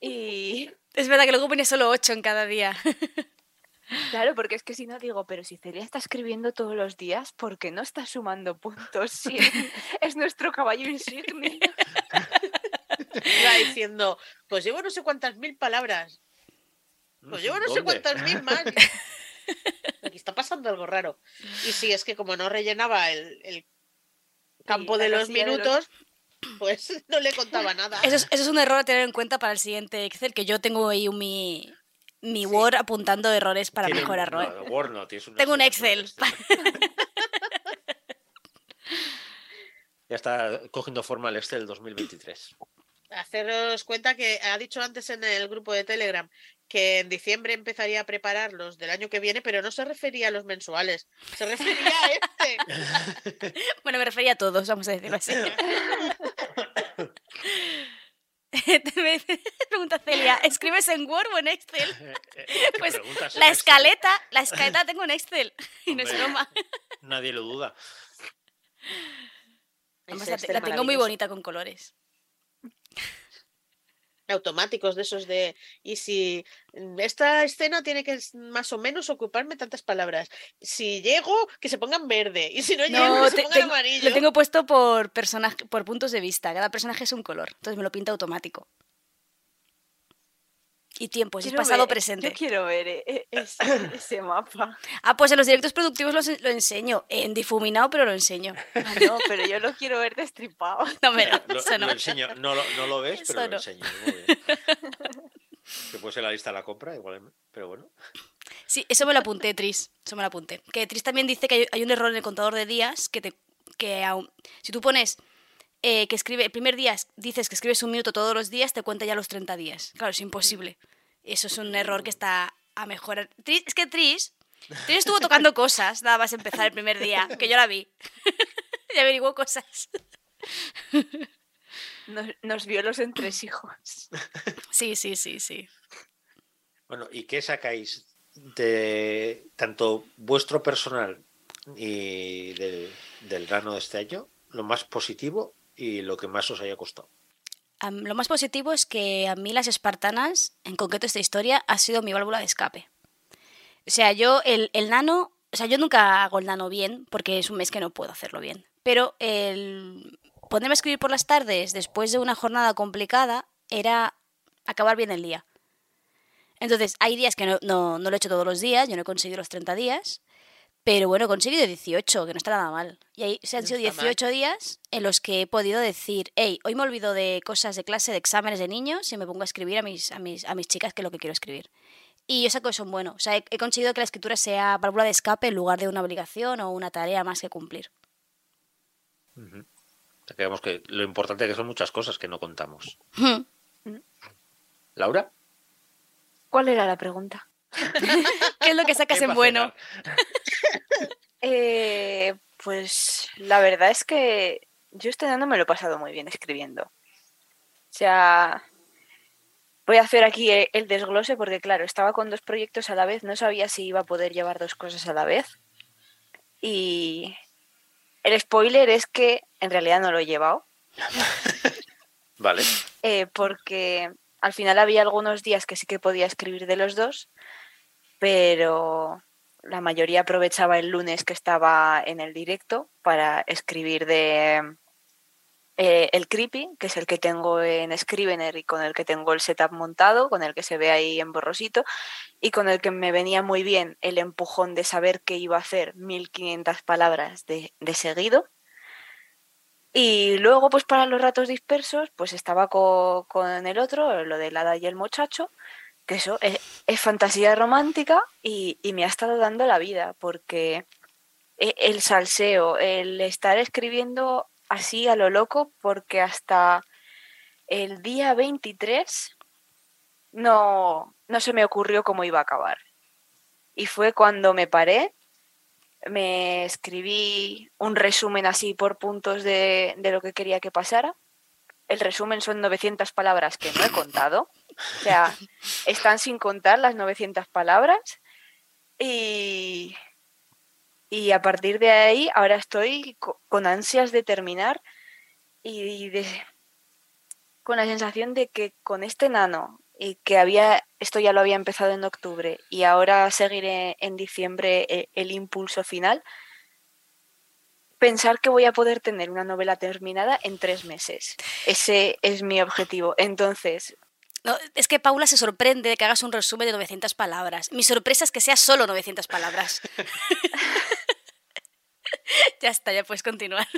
Y (laughs) es verdad que luego pone solo 8 en cada día. (laughs) claro, porque es que si no digo, pero si Celia está escribiendo todos los días, ¿por qué no está sumando puntos? Si es, es nuestro caballo insignia. Iba diciendo, pues llevo no sé cuántas mil palabras. No Pues llevo no sé cuántas mil más. (laughs) Aquí está pasando algo raro. Y sí, es que como no rellenaba el, el campo de los casilla de los- minutos, pues (laughs) no le contaba nada. Eso es, eso es un error a tener en cuenta para el siguiente Excel, que yo tengo ahí un- mi, mi Word apuntando errores para Tiene- mejorarlo. no, Word no, tienes un Tengo un Excel, Excel. (laughs) Ya está cogiendo forma el Excel 2023. Haceros cuenta que ha dicho antes en el grupo de Telegram que en diciembre empezaría a preparar los del año que viene, pero no se refería a los mensuales, se refería a este. (laughs) Bueno, me refería a todos, vamos a decirlo así. Me (laughs) pregunta Celia, ¿escribes en Word o en Excel? Eh, eh, ¿qué Pues La Excel? escaleta, la escaleta (laughs) tengo en Excel. Y no es broma. Nadie lo duda. Además, la, tengo muy bonita con colores. Automáticos de esos de y si esta escena tiene que más o menos ocuparme tantas palabras si llego que se pongan verde y si no llego que se pongan tengo- amarillo lo tengo puesto por personaje, por puntos de vista. Cada personaje es un color. Entonces me lo pinta automático. Y tiempos, es Quiero pasado ver- presente. Yo quiero ver eh, eh, ese, (coughs) ese mapa. Ah, pues en los directos productivos lo, lo enseño. En difuminado, pero lo enseño. Ah, no, pero yo lo quiero ver destripado. (laughs) No, me Lo, eso no. lo enseño. No lo, no lo ves, pero lo no. enseño. Muy bien. (laughs) Que puede ser la lista de la compra, igual, pero bueno. Sí, eso me lo apunté, Tris. Eso me lo apunté. Que Tris también dice que hay, hay un error en el contador de días que te que aun- si tú pones eh, que escribe el primer día dices que escribes un minuto todos los días, te cuenta ya los 30 días. Claro, es imposible. Eso es un error que está a mejorar. Tris, es que Tris, Tris estuvo tocando cosas nada más empezar el primer día, que yo la vi. (laughs) y averiguó cosas. Nos, nos vio los entresijos. Sí, sí, sí, sí. Bueno, ¿y qué sacáis de tanto vuestro personal y del, del rano de este año? Lo más positivo y lo que más os haya costado. Lo más positivo es que a mí las espartanas, en concreto esta historia, ha sido mi válvula de escape. O sea, yo el, el nano, o sea, yo nunca hago el nano bien porque es un mes que no puedo hacerlo bien. Pero el ponerme a escribir por las tardes después de una jornada complicada era acabar bien el día. Entonces, hay días que no, no, no lo he hecho todos los días, yo no he conseguido los 30 días, pero bueno, he conseguido 18, que no está nada mal. Y ahí se han No sido está mal. 18 días en los que he podido decir, hey, hoy me olvido de cosas de clase, de exámenes de niños y me pongo a escribir a mis, a mis, a mis chicas que es lo que quiero escribir. Y yo saco eso en bueno. O sea, he, he conseguido que la escritura sea válvula de escape en lugar de una obligación o una tarea más que cumplir. O sea, que lo importante que son muchas cosas que no contamos. ¿Laura? ¿Cuál era la pregunta? (laughs) ¿Qué es lo que sacas ¿Qué en bueno? (laughs) Eh, pues la verdad es que yo este año me lo he pasado muy bien escribiendo. O sea, voy a hacer aquí el desglose porque, claro, estaba con dos proyectos a la vez, no sabía si iba a poder llevar dos cosas a la vez. Y el spoiler es que en realidad no lo he llevado, (laughs) Vale. eh, porque al final había algunos días que sí que podía escribir de los dos, pero la mayoría aprovechaba el lunes que estaba en el directo para escribir de eh, el creepy, que es el que tengo en Scrivener y con el que tengo el setup montado, con el que se ve ahí en borrosito, y con el que me venía muy bien el empujón de saber que iba a hacer 1500 palabras de, de seguido. Y luego, pues para los ratos dispersos, pues estaba co- con, el otro, lo del hada y el muchacho, eso es, fantasía romántica y, y me ha estado dando la vida, porque e- el salseo, el estar escribiendo así a lo loco, porque hasta el día 23 no, no se me ocurrió cómo iba a acabar. Y fue cuando me paré, me escribí un resumen así por puntos de, de lo que quería que pasara. El resumen son 900 palabras que no he contado. O sea, están sin contar las 900 palabras. Y, y a partir de ahí, ahora estoy co- con ansias de terminar y de, con la sensación de que con este nano y que había, esto ya lo había empezado en octubre y ahora seguiré en diciembre e- el, impulso final, pensar que voy a poder tener una novela terminada en tres meses. Ese es mi objetivo. Entonces, No, es que Paula se sorprende de que hagas un resumen de 900 palabras. Mi sorpresa es que sea solo 900 palabras. (laughs) ya está, ya puedes continuar.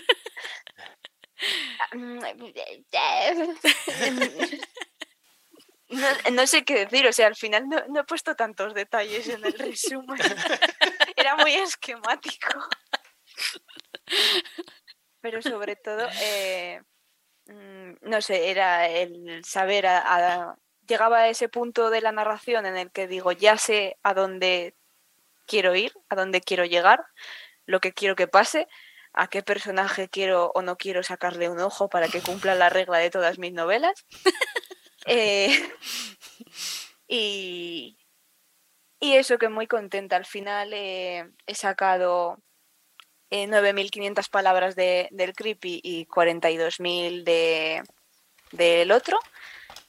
No, no sé qué decir, o sea, al final no, no he puesto tantos detalles en el resumen. (laughs) Era muy esquemático. (laughs) Pero sobre todo, eh, no sé, era el saber, a- a- llegaba a ese punto de la narración en el que digo, ya sé a dónde quiero ir, a dónde quiero llegar, lo que quiero que pase, a qué personaje quiero o no quiero sacarle un ojo para que cumpla la regla de todas mis novelas. (laughs) Eh, (laughs) y, y eso que muy contenta. Al final eh, he sacado eh, 9.500 palabras de, del creepy y 42.000 de, del otro.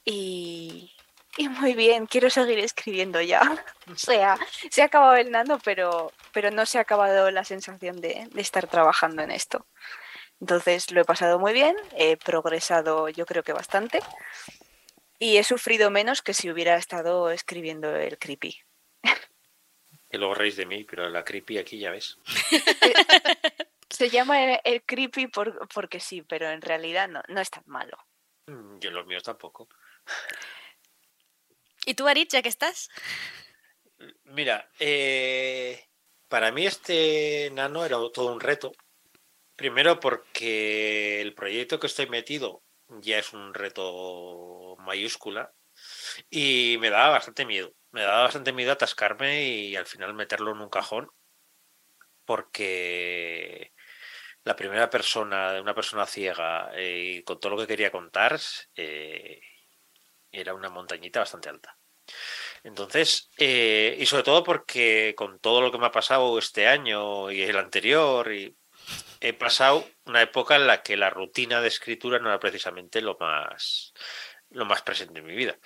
Y, y muy bien, quiero seguir escribiendo ya. (laughs) O sea, se ha acabado el nano, pero, pero no se ha acabado la sensación de, de estar trabajando en esto. Entonces lo he pasado muy bien, he progresado yo creo que bastante y he sufrido menos que si hubiera estado escribiendo el creepy. Que luego reís de mí, pero la creepy aquí ya ves. (laughs) Se llama el, el creepy por- porque sí, pero en realidad no, no es tan malo. Mm, Yo los míos tampoco. ¿Y tú, Arit, ya que estás? Mira, eh, para mí este nano era todo un reto. Primero porque el proyecto que estoy metido ya es un reto mayúscula y me daba bastante miedo. Me daba bastante miedo atascarme y al final meterlo en un cajón porque la primera persona, una persona ciega eh, y con todo lo que quería contar, eh, era una montañita bastante alta. Entonces, eh, y sobre todo porque con todo lo que me ha pasado este año y el anterior, he pasado una época en la que la rutina de escritura no era precisamente lo más, lo más presente en mi vida.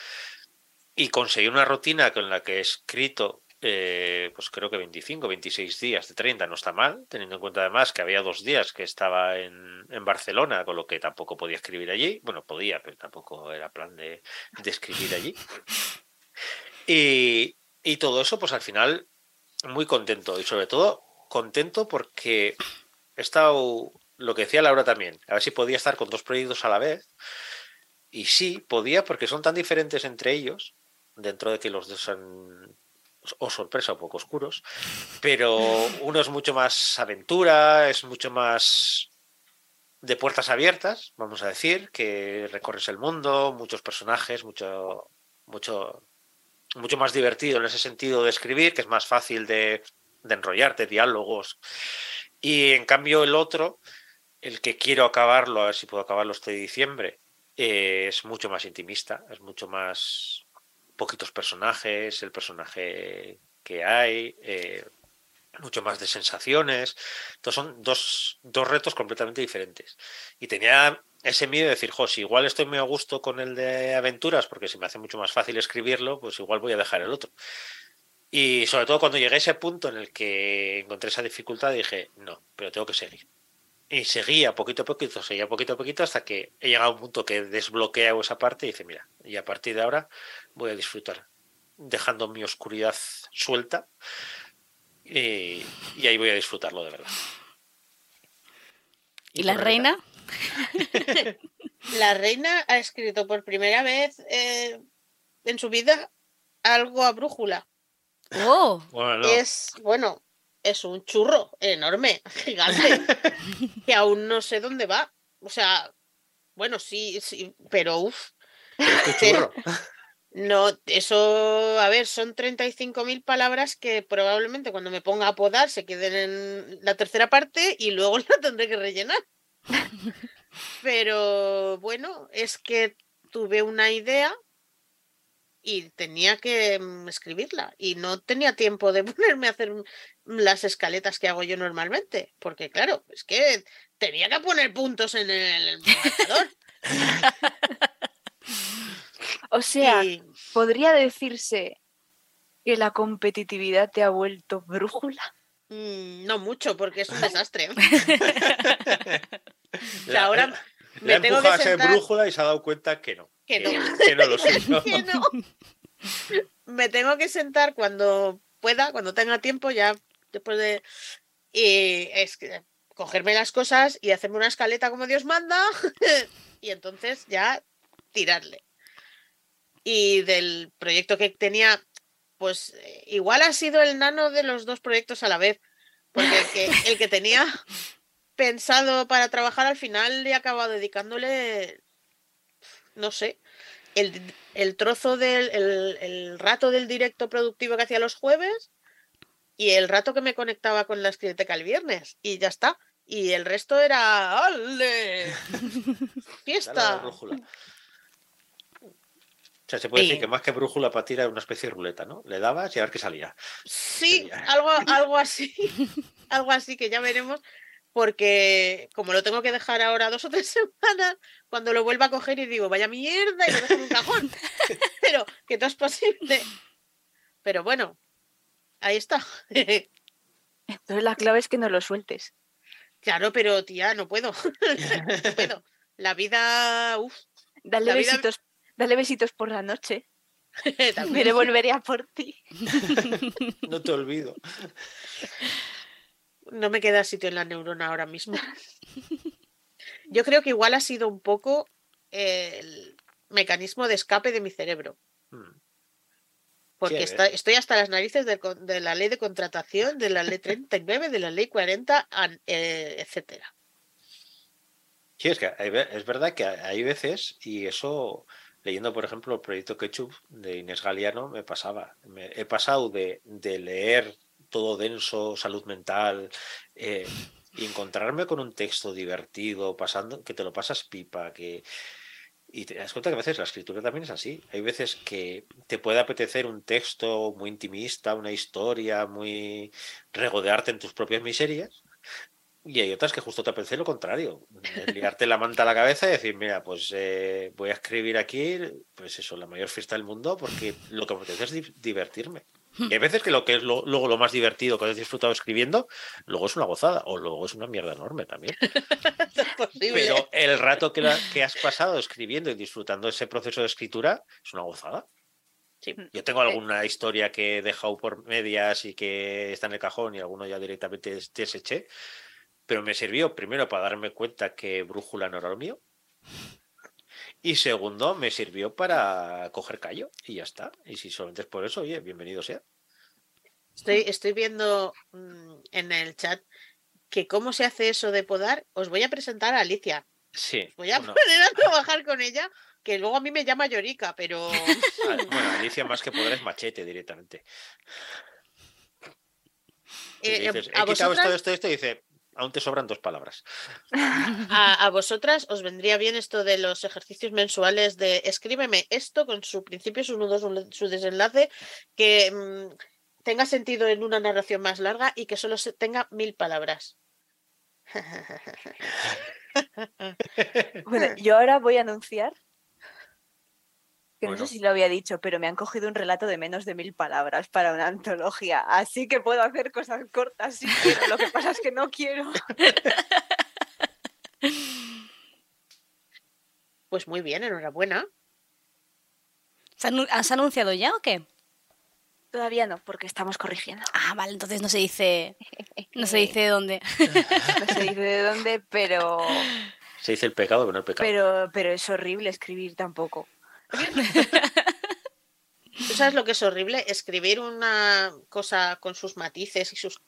Y conseguí una rutina con la que he escrito, eh, pues creo que 25, 26 días de 30, no está mal, teniendo en cuenta además que había dos días que estaba en, en Barcelona, con lo que tampoco podía escribir allí. Bueno, podía, pero tampoco era plan de, escribir allí. Y, y todo eso, pues al final, muy contento. Y sobre todo, contento porque he estado, lo que decía Laura también, a ver si podía estar con dos proyectos a la vez. Y sí, podía porque son tan diferentes entre ellos, dentro de que los dos son, o sorpresa, un poco oscuros, pero uno es mucho más aventura, es mucho más de puertas abiertas, vamos a decir, que recorres el mundo, muchos personajes, mucho, mucho, mucho más divertido en ese sentido de escribir, que es más fácil de, de enrollarte, diálogos. Y en cambio el otro, el que quiero acabarlo, a ver si puedo acabarlo este diciembre, eh, es mucho más intimista, es mucho más poquitos personajes, el personaje que hay, eh, mucho más de sensaciones. Entonces son dos, dos retos completamente diferentes. Y tenía ese miedo de decir, jo, si igual estoy muy a gusto con el de aventuras, porque se me hace mucho más fácil escribirlo, pues igual voy a dejar el otro. Y sobre todo cuando llegué a ese punto en el que encontré esa dificultad, dije, no, pero tengo que seguir. Y seguía poquito a poquito, seguía poquito a poquito hasta que he llegado a un punto que desbloqueo esa parte y dice, mira, y a partir de ahora voy a disfrutar, dejando mi oscuridad suelta y, y ahí voy a disfrutarlo de verdad. ¿Y la reina? (laughs) La reina ha escrito por primera vez eh, en su vida algo a brújula. ¡Oh! Bueno, no, Es, bueno, es un churro enorme, (laughs) gigante, (laughs) que aún no sé dónde va. O sea, bueno, sí, sí, pero uff, (laughs) no, eso, a ver, son 35.000 palabras que probablemente cuando me ponga a podar se queden en la tercera parte y luego la tendré que rellenar. Pero bueno, es que tuve una idea y tenía que mm, escribirla y no tenía tiempo de (laughs) ponerme a hacer mm, las escaletas que hago yo normalmente, porque claro, es que tenía que poner puntos en el marcador. (laughs) O sea, y- podría decirse que la competitividad te ha vuelto brújula. Mm, no mucho, porque es un (laughs) desastre. Sea, ahora (laughs) la- me La me tengo empuja que a ser brújula y se ha dado cuenta que no. Que no. que no lo (laughs) que no. Me tengo que sentar cuando pueda, cuando tenga tiempo, ya después de. Y es que cogerme las cosas y hacerme una escaleta como Dios manda. (laughs) y entonces ya tirarle. Y del proyecto que tenía, pues eh, igual ha sido el nano de los dos proyectos a la vez. Porque el que, el que tenía pensado para trabajar al final le he acabado dedicándole, no sé, el, el trozo del el, el rato del directo productivo que hacía los jueves y el rato que me conectaba con la escriteca el viernes y ya está. Y el resto era ¡Ale! (laughs) ¡Fiesta! brújula. O sea, se puede Sí. decir que más que brújula para tirar era una especie de ruleta, ¿no? Le dabas y a ver qué salía. Sí, Sería. algo, algo (laughs) así. algo así que ya veremos. Porque como lo tengo que dejar ahora dos o tres (laughs) semanas, cuando lo vuelva a coger y digo, vaya mierda, y lo dejo en un cajón. (laughs) Pero que no es posible. Pero bueno, ahí está. (laughs) Entonces la clave es que no lo sueltes. Claro, pero tía, no puedo. No puedo. La vida, uff, Dale La vida- besitos, dale besitos por la noche. Me también. devolveré a por ti. No te olvido. No me queda sitio en la neurona ahora mismo. (laughs) Yo creo que igual ha sido un poco el mecanismo de escape de mi cerebro. Hmm. Porque Sí, está- estoy hasta las narices de, la ley de contratación, de la ley 39, de la ley 40, an- eh, etcétera. Sí, es que hay es verdad que hay hay veces, y eso, leyendo por ejemplo el proyecto Ketchup de Inés Galeano, me pasaba. Me- he pasado de, de leer todo denso, salud mental, eh, y encontrarme con un texto divertido, pasando, que te lo pasas pipa, que. Y te das cuenta que a veces la escritura también es así. Hay veces que te puede apetecer un texto muy intimista, una historia, muy regodearte en tus propias miserias. Y hay otras que justo te apetece lo contrario, liarte la manta a la cabeza y decir, mira, pues eh, voy a escribir aquí, pues eso, la mayor fiesta del mundo, porque lo que me apetece es di- divertirme. Y hay veces que lo que es lo- luego lo más divertido que has disfrutado escribiendo, luego es una gozada, o luego es una mierda enorme también. (laughs) Es. Pero el rato que, la- que has pasado escribiendo y disfrutando ese proceso de escritura es una gozada. Sí. Yo tengo alguna historia que he dejado por medias y que está en el cajón y alguno ya directamente des- deseché, pero me sirvió primero para darme cuenta que brújula no era lo mío y segundo me sirvió para coger callo y ya está. Y si solamente es por eso, oye, bienvenido sea. Estoy, estoy viendo mm, en el chat que cómo se hace eso de podar. Os voy a presentar a Alicia. Sí. Voy a poner a trabajar con ella, que luego a mí me llama Llorica, pero a- (laughs) bueno, Alicia más que poder es machete directamente. Sí, eh, dices, he quitado esto, esto, esto y dice, aún te sobran dos palabras. a- a vosotras os vendría bien esto de los ejercicios mensuales de escríbeme esto con su principio, sus nudos, su su desenlace, que mm, tenga sentido en una narración más larga y que solo se- tenga mil palabras. Bueno, yo ahora voy a anunciar, que no sé si lo había dicho, pero me han cogido un relato de menos de mil palabras para una antología, así que puedo hacer cosas cortas si quiero, lo que pasa es que no quiero. (laughs) Pues muy bien, enhorabuena. ¿Se anu- ¿Has anunciado ya o qué? Todavía no, porque estamos corrigiendo. Ah, vale, entonces no se dice. No se dice de (laughs) dónde. No se dice de dónde, pero, Se dice el pecado, pero no el pecado. pero, pero es horrible escribir tampoco. ¿Tú sabes lo que es horrible? Escribir una cosa con sus matices y sus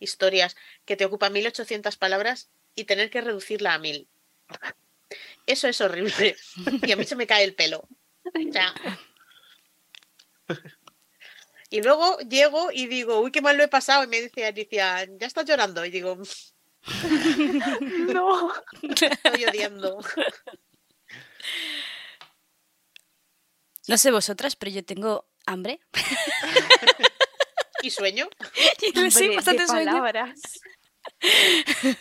historias que te ocupa 1800 palabras y tener que reducirla a 1000. Eso es horrible. Y a mí se me cae el pelo. O sea, Y luego llego y digo, uy, qué mal lo he pasado. Y me dice Alicia, ya estás llorando. Y digo, (laughs) No. estoy odiando. No sé vosotras, pero yo tengo hambre. (laughs) ¿Y sueño? (laughs) sí, Hombre, bastante sueño. (laughs)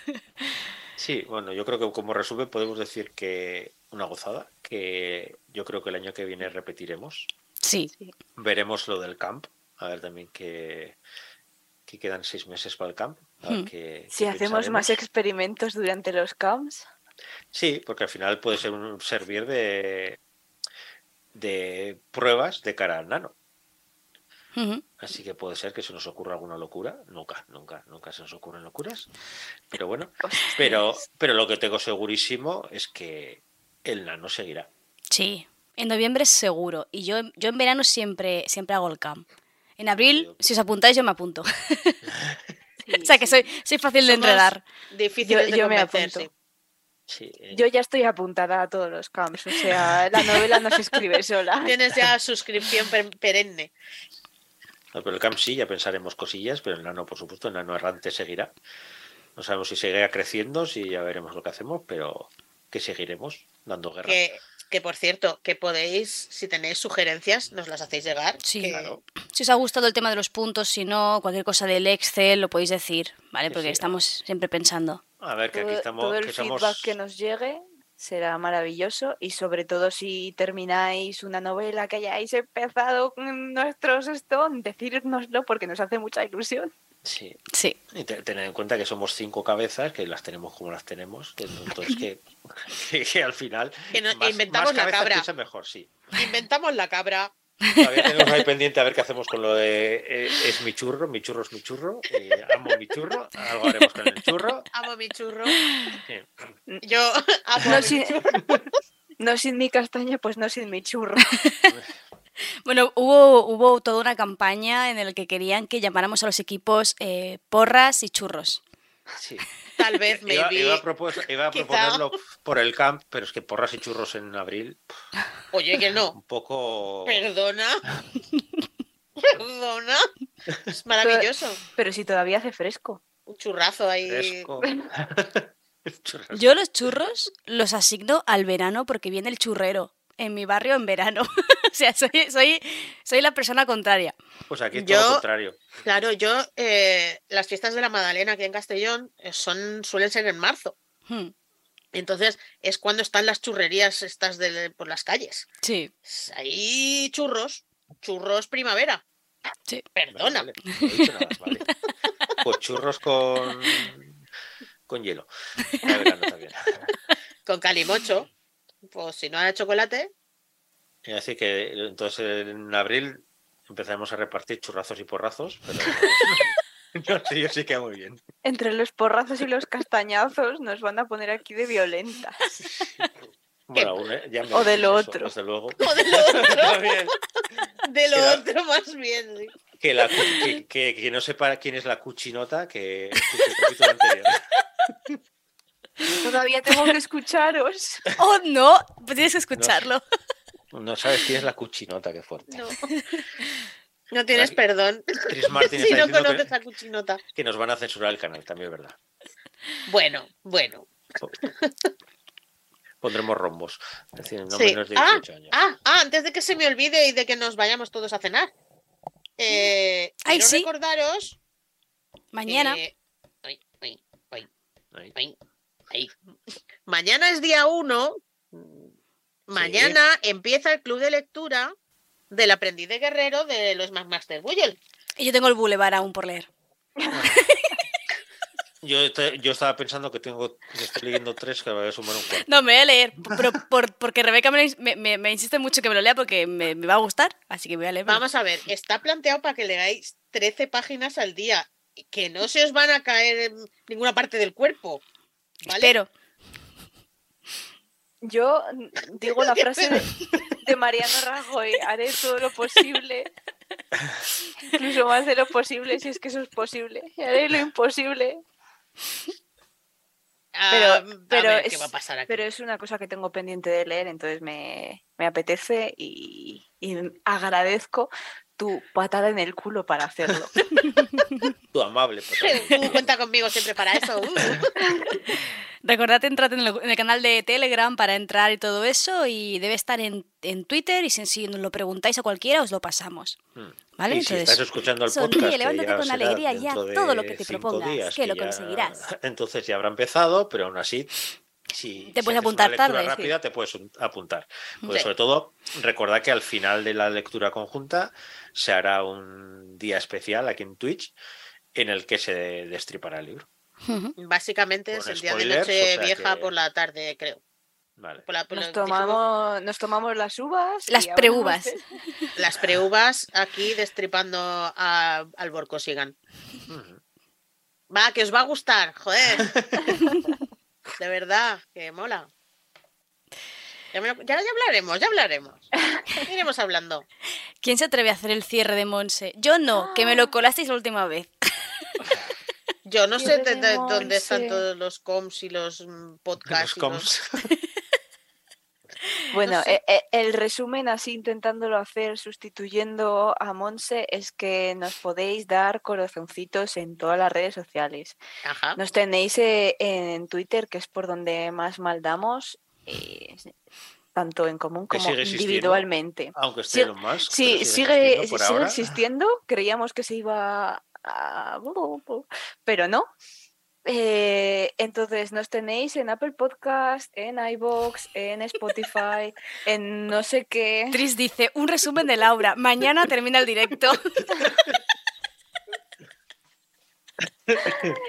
Sí, bueno, yo creo que como resumen podemos decir que una gozada, que yo creo que el año que viene repetiremos. Sí. Veremos lo del camp, a ver también que, que quedan seis meses para el camp. a ver Hmm. qué- Si qué hacemos más experimentos durante los camps, Sí, porque al final puede ser un servir de, de pruebas de cara al nano. Así que puede ser que se nos ocurra alguna locura. Nunca, nunca, nunca se nos ocurren locuras. Pero bueno, pero, pero lo que tengo segurísimo es que el nano seguirá. Sí, en noviembre seguro. Y yo, yo en verano siempre, siempre hago el camp. En abril, si os apuntáis, yo me apunto. Sí, (laughs) (laughs) o sea que soy, soy fácil de Somos entrenar. Difíciles Yo- de yo me apunto. sí. Sí, eh, Yo ya estoy apuntada a todos los camps, o sea, la novela no se escribe sola. (laughs) Tienes ya suscripción per- perenne. no, pero el camp sí, ya pensaremos cosillas, pero el nano, por supuesto, el nano errante seguirá. No sabemos si seguirá creciendo, si ya veremos lo que hacemos, pero que seguiremos dando guerra. Que, que por cierto, que podéis, si tenéis sugerencias, nos las hacéis llegar. Sí. que- Claro. Si os ha gustado el tema de los puntos, si no, cualquier cosa del Excel lo podéis decir, ¿vale? Sí, Porque sí. estamos siempre pensando. A ver, que aquí estamos, todo el que feedback somos... que nos llegue será maravilloso y sobre todo si termináis una novela que hayáis empezado con nuestros Stone, decírnoslo porque nos hace mucha ilusión. Sí, Sí. y te- tener en cuenta que somos cinco cabezas, que las tenemos como las tenemos, que entonces que, (laughs) que, que al final... Que nos más- inventamos más la cabra. mejor, sí. Inventamos la cabra. Todavía tenemos ahí pendiente a ver qué hacemos con lo de eh, es mi churro, mi churro es mi churro, eh, amo mi churro, algo haremos con el churro. Amo mi churro. Sí. Yo amo No mi sin, churro. (laughs) no sin mi castaña, pues no sin mi churro. (laughs) Bueno, hubo, hubo toda una campaña en la que querían que llamáramos a los equipos eh, porras y churros. Sí. Tal vez, maybe. iba a, propos- iba a Quizá. proponerlo por el camp, pero es que porras y churros en abril, Oye, que no. un poco... Perdona. (laughs) Perdona. Es maravilloso. Pero si todavía hace fresco. Un churrazo ahí. fresco. (laughs) (laughs) Yo los churros los asigno al verano porque viene el churrero en mi barrio en verano. (laughs) o sea, soy, soy, soy la persona contraria. Pues aquí es Yo- todo lo contrario. Claro, yo, eh, las fiestas de la Madalena aquí en Castellón eh, son, suelen ser en marzo. Hmm, Entonces es cuando están las churrerías estas de, por las calles. Sí. Hay churros, churros primavera. Sí. Perdona. Vale, vale, no he dicho nada más, vale. Pues churros con, con hielo. Ya verano también. Con calimocho. Pues si no hay chocolate, Y así que entonces en abril empezaremos a repartir churrazos y porrazos, pero (laughs) no sé, yo sí queda muy bien. Entre los porrazos y los castañazos nos van a poner aquí de violentas. (laughs) Bueno, aún, eh, ya me O de lo eso, otro. Desde luego. o (laughs) de lo otro, de lo otro más bien. sí. Que, la, cu- que, que, que no sepa quién es la cuchinota, que escuche el capítulo anterior. Todavía tengo que escucharos. (laughs) ¡Oh, no! Pues tienes que escucharlo. No sabes quién es la cuchinota, qué fuerte. No. No tienes perdón. Chris Martin (laughs) si está no conoces que, a Cuchinota. que nos van a censurar el canal, también es verdad. Bueno, bueno. Pondremos rombos. Es decir, no Sí. menos de Ah, 18 años. Ah, ah, antes de que se me olvide y de que nos vayamos todos a cenar. Eh, Ay, quiero sí. recordaros. Mañana. eh, ay, ay, ay, Ahí. Mañana es día uno. Mañana empieza el club de lectura del aprendiz de guerrero de los McMaster Buell. Y yo tengo el boulevard aún por leer. (laughs) Yo, este- yo estaba pensando que tengo estoy leyendo tres que voy a sumar un cuarto. No, me voy a leer, pero por- porque Rebeca me, me- me- me insiste mucho que me lo lea porque me, me va a gustar, así que voy a leer. Vamos a ver, está planteado para que leáis 13 páginas al día, que no se os van a caer en ninguna parte del cuerpo. ¿Vale? Espero. Yo digo la (laughs) frase de, de Mariano Rajoy, haré todo lo posible, incluso más de lo posible, si es que eso es posible, haré lo imposible. Ah, Pero, pero, ver es, qué va a pasar aquí. pero es una cosa que tengo pendiente de leer, entonces me, me apetece y, y agradezco tu patada en el culo para hacerlo. (laughs) Tu amable. pues, (laughs) Tú cuenta conmigo siempre para eso. uh. (laughs) Recordad entrar en el, en el canal de Telegram para entrar y todo eso y debe estar en, en Twitter y si, si nos lo preguntáis a cualquiera os lo pasamos. Mm. ¿Vale? Y si Entonces, estás escuchando el sonríe, podcast, levántate ya con alegría y haz dentro de todo lo que te propongas, días, que lo ya- conseguirás. Entonces ya habrá empezado, pero aún así, si Te si puedes haces apuntar una lectura tarde, sí. rápida, te puedes un- apuntar. Porque Sí. sobre todo, recordad que al final de la lectura conjunta se hará un día especial aquí en Twitch en el que se destripará el libro. Básicamente Con es el día de o noche sea vieja que- por la tarde, creo. Vale. Por la- por Nos tomamos, nos tomamos las uvas. Las preuvas. (laughs) las preuvas aquí destripando a, al Borcosigan. Ujú. Va, que os va a gustar, joder. (laughs) De verdad, que mola. Ya, lo- ya, ya hablaremos, ya hablaremos. Iremos hablando. (laughs) ¿Quién se atreve a hacer el cierre de Monse? Yo no, que me lo colasteis la última vez. Yo no sé de- de- Queremos, dónde están todos los coms y los mm, podcasts. Los y coms. (laughs) Bueno, sé. e- e- el resumen así intentándolo hacer sustituyendo a Monse es que nos podéis dar corazoncitos en todas las redes sociales. Ajá. Nos tenéis eh, en Twitter, que es por donde más mal damos, eh, tanto en común como individualmente. Aunque esté Sí, Elon Musk. Sí, sigue, existiendo sigue existiendo. Creíamos que se iba a... Pero no. Eh, entonces nos tenéis en Apple Podcast, en iBox, en Spotify, en no sé qué. Tris dice, un resumen de Laura. Mañana termina el directo. (laughs)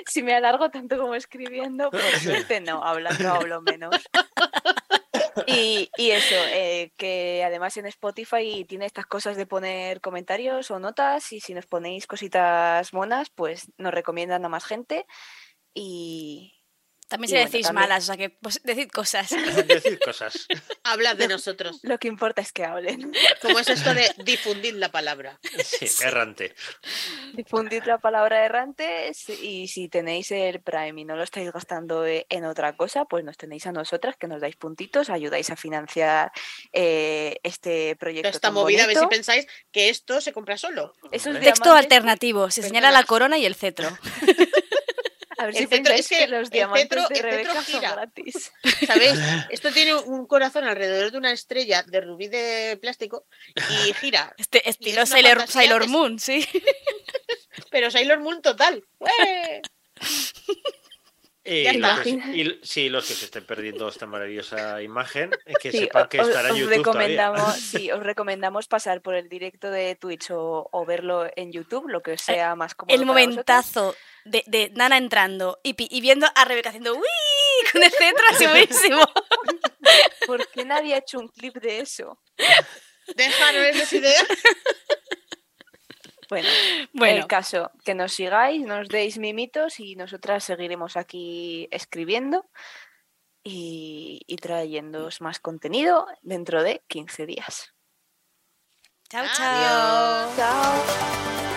Si me alargo tanto como escribiendo, por suerte no, hablando hablo menos. Y, y eso, eh, que además en Spotify tiene estas cosas de poner comentarios o notas y si nos ponéis cositas monas, pues nos recomiendan a más gente y, También si decís malas, o sea que pues, decid cosas. (laughs) Decir cosas. Hablad de nosotros. lo que importa es que hablen. ¿Cómo es esto de (laughs) difundir la palabra? Sí, errante. Difundid la palabra errante y si tenéis el Prime y no lo estáis gastando e- en otra cosa, pues nos tenéis a nosotras que nos dais puntitos, ayudáis a financiar eh, este proyecto. Esta tan movida, a ver si pensáis que esto se compra solo. Esos Hombre. Texto alternativo. Se señala la corona y el cetro. (laughs) A ver El si pensáis es que, que los el diamantes cetro- de Rebeca son gira. gratis. (laughs) ¿Sabéis? Esto tiene un corazón alrededor de una estrella de rubí de plástico y gira. Este estilo es Sailor, Moon, sí. (laughs) Pero Sailor Moon total. (laughs) ¡Ué! Y, los que, (laughs) sí, los que se estén perdiendo esta maravillosa imagen, eh, que Sí, sepan que os, estará en YouTube todavía. recomendamos, (laughs) sí, os recomendamos pasar por el directo de Twitch o, o verlo en YouTube, lo que sea más cómodo. El momentazo de, de Nana entrando y, viendo a Rebeca haciendo ¡Uy! (laughs) con el cetro así buenísimo. ¿Por qué nadie ha hecho un clip de eso? Déjanos ideas. Bueno, Bueno, el caso, que nos sigáis, nos deis mimitos y nosotras seguiremos aquí escribiendo y, y trayéndoos más contenido dentro de 15 días. chao, Adiós. chao. Chao.